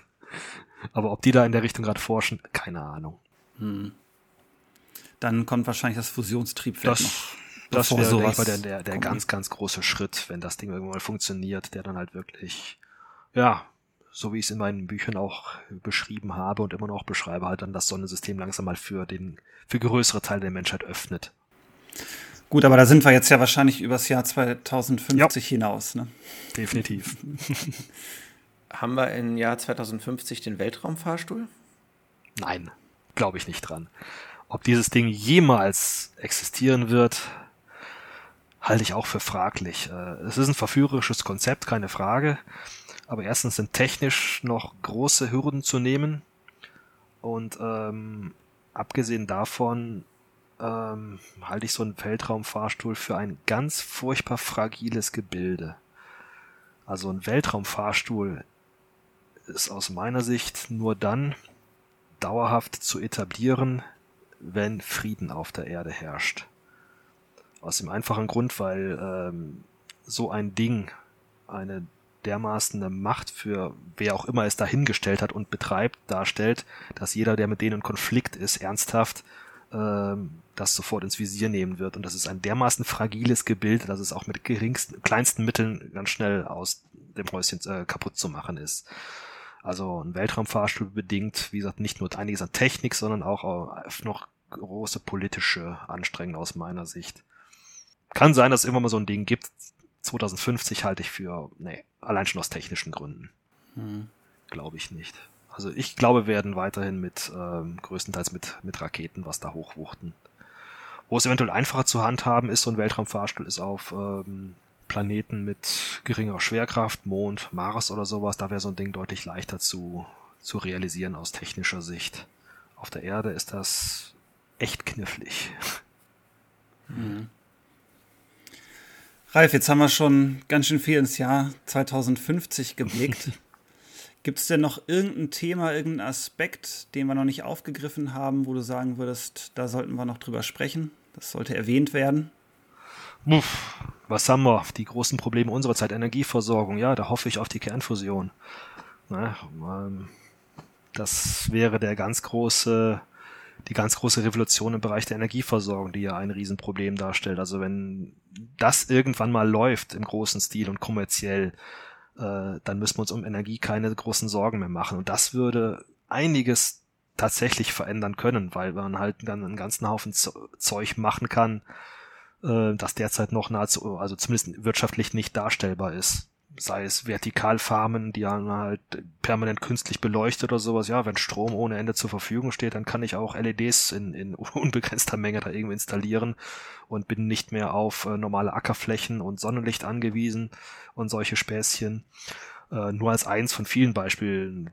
Aber ob die da in der Richtung gerade forschen, keine Ahnung. Hm. Dann kommt wahrscheinlich das Fusionstriebwerk das, noch. Das wäre, sowas der, der, der ganz, ganz große Schritt, wenn das Ding irgendwann mal funktioniert, der dann halt wirklich, ja, so wie ich es in meinen Büchern auch beschrieben habe und immer noch beschreibe, halt dann das Sonnensystem langsam mal für den, für größere Teile der Menschheit öffnet. Gut, aber da sind wir jetzt ja wahrscheinlich übers Jahr 2050 ja. hinaus, ne? Definitiv. Haben wir im Jahr 2050 den Weltraumfahrstuhl? Nein, glaube ich nicht dran. Ob dieses Ding jemals existieren wird, halte ich auch für fraglich. Äh, es ist ein verführerisches Konzept, keine Frage. Aber erstens sind technisch noch große Hürden zu nehmen. Und ähm, abgesehen davon ähm, halte ich so einen Weltraumfahrstuhl für ein ganz furchtbar fragiles Gebilde. Also ein Weltraumfahrstuhl ist aus meiner Sicht nur dann dauerhaft zu etablieren, wenn Frieden auf der Erde herrscht. Aus dem einfachen Grund, weil ähm, so ein Ding eine dermaßen eine Macht für wer auch immer es dahingestellt hat und betreibt, darstellt, dass jeder, der mit denen in Konflikt ist, ernsthaft ähm, das sofort ins Visier nehmen wird. Und das ist ein dermaßen fragiles Gebild, dass es auch mit geringsten, kleinsten Mitteln ganz schnell aus dem Häuschen äh, kaputt zu machen ist. Also ein Weltraumfahrstuhl bedingt, wie gesagt, nicht nur einiges an Technik, sondern auch äh, noch große politische Anstrengungen aus meiner Sicht. Kann sein, dass es immer mal so ein Ding gibt. 2050 halte ich für, nee, allein schon aus technischen Gründen. Hm. Glaube ich nicht. Also ich glaube, wir werden weiterhin mit, ähm, größtenteils mit, mit Raketen was da hochwuchten. Wo es eventuell einfacher zu handhaben ist, so ein Weltraumfahrstuhl ist auf ähm, Planeten mit geringer Schwerkraft, Mond, Mars oder sowas, da wäre so ein Ding deutlich leichter zu, zu realisieren aus technischer Sicht. Auf der Erde ist das echt knifflig. Mhm. Ralf, jetzt haben wir schon ganz schön viel ins Jahr 2050 geblickt. Gibt es denn noch irgendein Thema, irgendeinen Aspekt, den wir noch nicht aufgegriffen haben, wo du sagen würdest, da sollten wir noch drüber sprechen? Das sollte erwähnt werden? Uff, was haben wir? Die großen Probleme unserer Zeit, Energieversorgung. Ja, da hoffe ich auf die Kernfusion. Na, ähm, das wäre der ganz große, die ganz große Revolution im Bereich der Energieversorgung, die ja ein Riesenproblem darstellt. Also wenn das irgendwann mal läuft im großen Stil und kommerziell, äh, dann müssen wir uns um Energie keine großen Sorgen mehr machen. Und das würde einiges tatsächlich verändern können, weil man halt dann einen ganzen Haufen Zeug machen kann, äh, das derzeit noch nahezu, also zumindest wirtschaftlich nicht darstellbar ist. Sei es Vertikalfarmen, die halt permanent künstlich beleuchtet oder sowas. Ja, wenn Strom ohne Ende zur Verfügung steht, dann kann ich auch LEDs in, in unbegrenzter Menge da irgendwie installieren und bin nicht mehr auf äh, normale Ackerflächen und Sonnenlicht angewiesen und solche Späßchen. Äh, nur als eins von vielen Beispielen.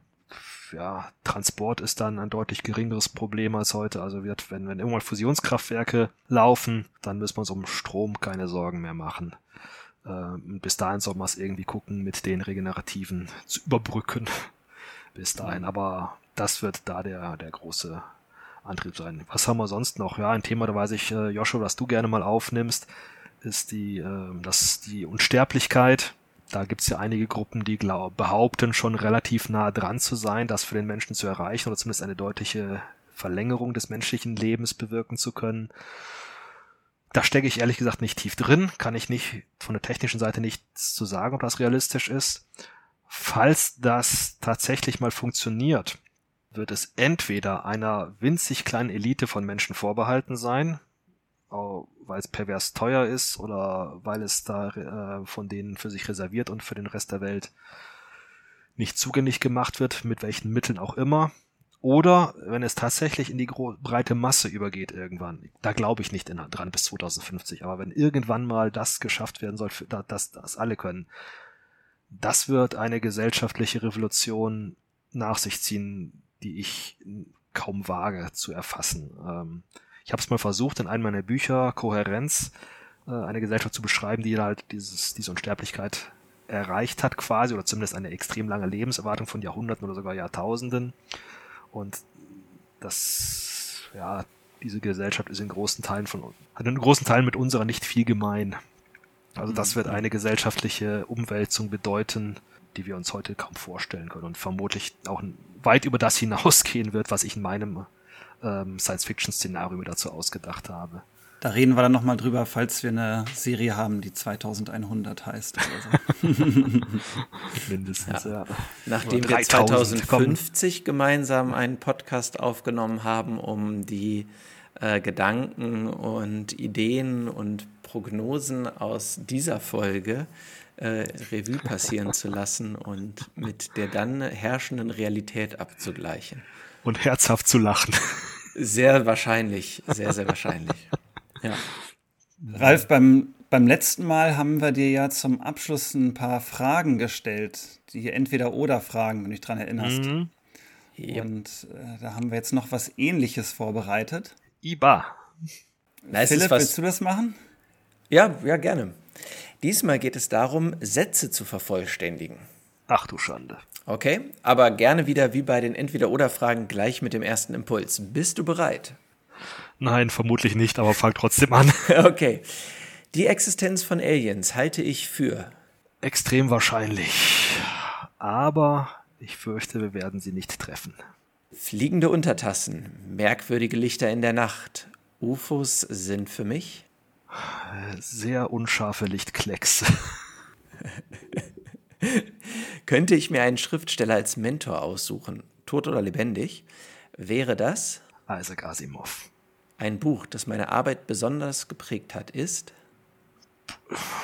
Ja, Transport ist dann ein deutlich geringeres Problem als heute. Also wird, wenn, wenn irgendwann Fusionskraftwerke laufen, dann müssen wir uns um Strom keine Sorgen mehr machen. Äh, bis dahin soll man es irgendwie gucken, mit den Regenerativen zu überbrücken. bis dahin. Aber das wird da der, der große Antrieb sein. Was haben wir sonst noch? Ja, ein Thema, da weiß ich, äh, Joshua, was du gerne mal aufnimmst, ist die, äh, das, die Unsterblichkeit. Da gibt's ja einige Gruppen, die glaub, behaupten, schon relativ nah dran zu sein, das für den Menschen zu erreichen oder zumindest eine deutliche Verlängerung des menschlichen Lebens bewirken zu können. Da stecke ich ehrlich gesagt nicht tief drin, kann ich nicht von der technischen Seite nichts zu sagen, ob das realistisch ist. Falls das tatsächlich mal funktioniert, wird es entweder einer winzig kleinen Elite von Menschen vorbehalten sein, weil es pervers teuer ist oder weil es da äh, von denen für sich reserviert und für den Rest der Welt nicht zugänglich gemacht wird, mit welchen Mitteln auch immer. Oder wenn es tatsächlich in die breite Masse übergeht irgendwann. Da glaube ich nicht dran bis 2050. Aber wenn irgendwann mal das geschafft werden soll, dass das alle können, das wird eine gesellschaftliche Revolution nach sich ziehen, die ich kaum wage zu erfassen. Ähm, ich habe es mal versucht, in einem meiner Bücher Kohärenz äh, eine Gesellschaft zu beschreiben, die halt dieses, diese Unsterblichkeit erreicht hat quasi, oder zumindest eine extrem lange Lebenserwartung von Jahrhunderten oder sogar Jahrtausenden. Und das ja, diese Gesellschaft ist in großen Teilen von hat in großen Teilen mit unserer nicht viel gemein. Also das wird mhm. eine gesellschaftliche Umwälzung bedeuten, die wir uns heute kaum vorstellen können und vermutlich auch weit über das hinausgehen wird, was ich in meinem ähm, Science-Fiction-Szenario mir dazu ausgedacht habe. Da reden wir dann nochmal drüber, falls wir eine Serie haben, die 2100 heißt. So. Mindestens, ja. ja. Nachdem wir 2050 gemeinsam einen Podcast aufgenommen haben, um die äh, Gedanken und Ideen und Prognosen aus dieser Folge äh, Revue passieren zu lassen und mit der dann herrschenden Realität abzugleichen. Und herzhaft zu lachen. Sehr wahrscheinlich, sehr, sehr wahrscheinlich. Ja. Ralf, beim, beim letzten Mal haben wir dir ja zum Abschluss ein paar Fragen gestellt, die entweder oder Fragen, wenn du dich dran erinnerst. Mhm. Und äh, da haben wir jetzt noch was ähnliches vorbereitet. IBA. Na, Philipp, willst du das machen? Ja, ja, gerne. Diesmal geht es darum, Sätze zu vervollständigen. Ach du Schande. Okay, aber gerne wieder wie bei den Entweder-Oder-Fragen gleich mit dem ersten Impuls. Bist du bereit? Nein, vermutlich nicht, aber fang trotzdem an. okay. Die Existenz von Aliens halte ich für extrem wahrscheinlich. Aber ich fürchte, wir werden sie nicht treffen. Fliegende Untertassen, merkwürdige Lichter in der Nacht. UFOs sind für mich sehr unscharfe Lichtklecks. Könnte ich mir einen Schriftsteller als Mentor aussuchen, tot oder lebendig, wäre das Isaac Asimov. Ein Buch, das meine Arbeit besonders geprägt hat, ist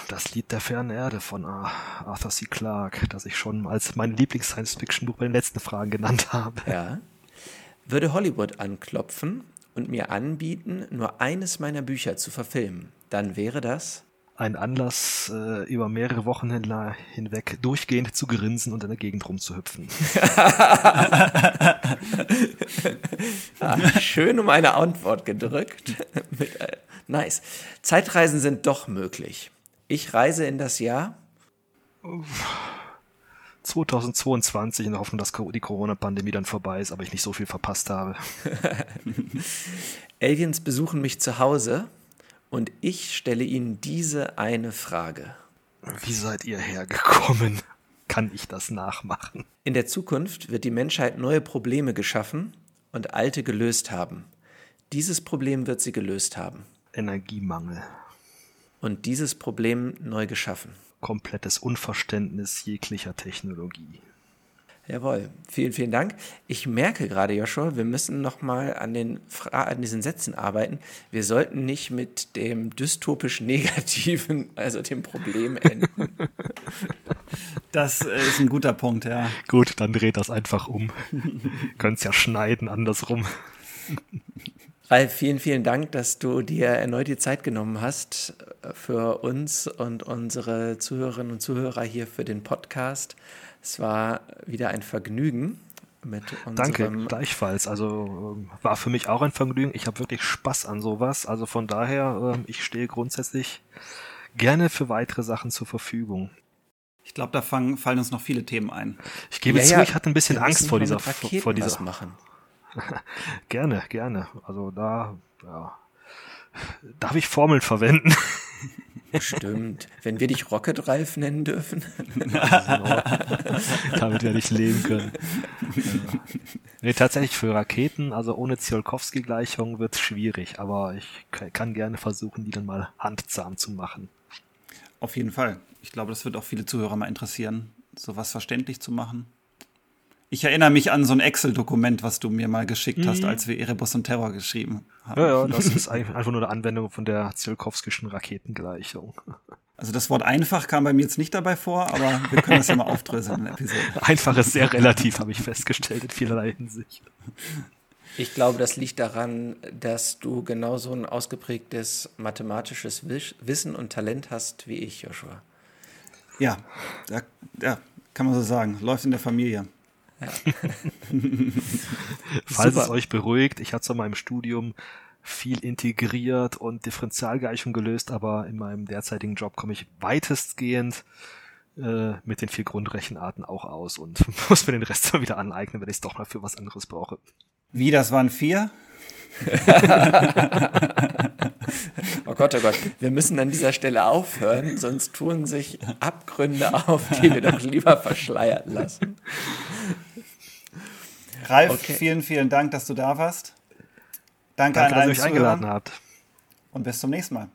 das Lied der fernen Erde von Arthur C. Clarke, das ich schon als mein Lieblings-Science-Fiction-Buch bei den letzten Fragen genannt habe. Ja. Würde Hollywood anklopfen und mir anbieten, nur eines meiner Bücher zu verfilmen, dann wäre das ein Anlass, äh, über mehrere Wochen hinweg durchgehend zu grinsen und in der Gegend rumzuhüpfen. ah, schön um eine Antwort gedrückt. Äh, nice. Zeitreisen sind doch möglich. Ich reise in das Jahr 2022 in der Hoffnung, dass die Corona-Pandemie dann vorbei ist, aber ich nicht so viel verpasst habe. Aliens besuchen mich zu Hause und ich stelle Ihnen diese eine Frage. Wie seid ihr hergekommen? Kann ich das nachmachen? In der Zukunft wird die Menschheit neue Probleme geschaffen und alte gelöst haben. Dieses Problem wird sie gelöst haben. Energiemangel. Und dieses Problem neu geschaffen. Komplettes Unverständnis jeglicher Technologie. Jawohl, vielen, vielen Dank. Ich merke gerade, Joshua, wir müssen nochmal an, den an diesen Sätzen arbeiten. Wir sollten nicht mit dem dystopisch Negativen, also dem Problem enden. Das ist ein guter Punkt, ja. Gut, dann dreht das einfach um. Könnt es ja schneiden andersrum. Ralf, vielen, vielen Dank, dass du dir erneut die Zeit genommen hast für uns und unsere Zuhörerinnen und Zuhörer hier für den Podcast. Es war wieder ein Vergnügen mit unserem Danke, gleichfalls. Also ähm, war für mich auch ein Vergnügen. Ich habe wirklich Spaß an sowas. Also von daher, ähm, ich stehe grundsätzlich gerne für weitere Sachen zur Verfügung. Ich glaube, da fangen, fallen uns noch viele Themen ein. Ich gebe ja, zu, ja, ich hatte ein bisschen Angst vor dieser, vor dieser. machen. gerne, gerne. Also da, ja. Darf ich Formeln verwenden? Stimmt. Wenn wir dich Rocket Ralph nennen dürfen. Damit werde ich leben können. Nee, tatsächlich für Raketen, also ohne Tsiolkovsky-Gleichung wird es schwierig, aber ich kann gerne versuchen, die dann mal handzahm zu machen. Auf jeden Fall. Ich glaube, das wird auch viele Zuhörer mal interessieren, sowas verständlich zu machen. Ich erinnere mich an so ein Excel-Dokument, was du mir mal geschickt mhm. hast, als wir Erebus und Terror geschrieben haben. Ja, ja, das ist einfach nur eine Anwendung von der Zielkowskischen Raketengleichung. Also das Wort einfach kam bei mir jetzt nicht dabei vor, aber wir können das ja mal aufdröseln in der Episode. Einfach ist sehr relativ, habe ich festgestellt, in vielerlei Hinsicht. Ich glaube, das liegt daran, dass du genauso ein ausgeprägtes mathematisches Wissen und Talent hast wie ich, Joshua. Ja, ja, ja kann man so sagen. Läuft in der Familie. Ja. Falls Super. es euch beruhigt, ich hatte zwar in meinem Studium viel integriert und Differentialgleichung gelöst, aber in meinem derzeitigen Job komme ich weitestgehend äh, mit den vier Grundrechenarten auch aus und muss mir den Rest mal wieder aneignen, wenn ich es doch mal für was anderes brauche. Wie, das waren vier? oh Gott, oh Gott, wir müssen an dieser Stelle aufhören, sonst tun sich Abgründe auf, die wir doch lieber verschleiert lassen. Ralf, okay. vielen, vielen Dank, dass du da warst. Danke, Danke dass ihr mich eingeladen habt. Und bis zum nächsten Mal.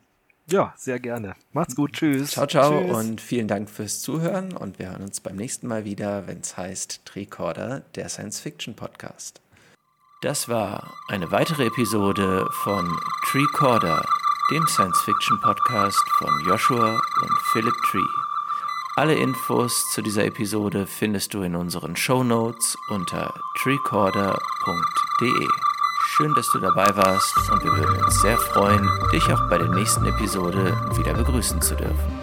Ja, sehr gerne. Macht's gut. Tschüss. Ciao, ciao Tschüss. und vielen Dank fürs Zuhören. Und wir hören uns beim nächsten Mal wieder, wenn es heißt Tricorder, der Science Fiction Podcast. Das war eine weitere Episode von Treecorder, dem Science Fiction Podcast von Joshua und Philip Tree. Alle Infos zu dieser Episode findest du in unseren Show Notes unter treecorder.de. Schön, dass du dabei warst und wir würden uns sehr freuen, dich auch bei der nächsten Episode wieder begrüßen zu dürfen.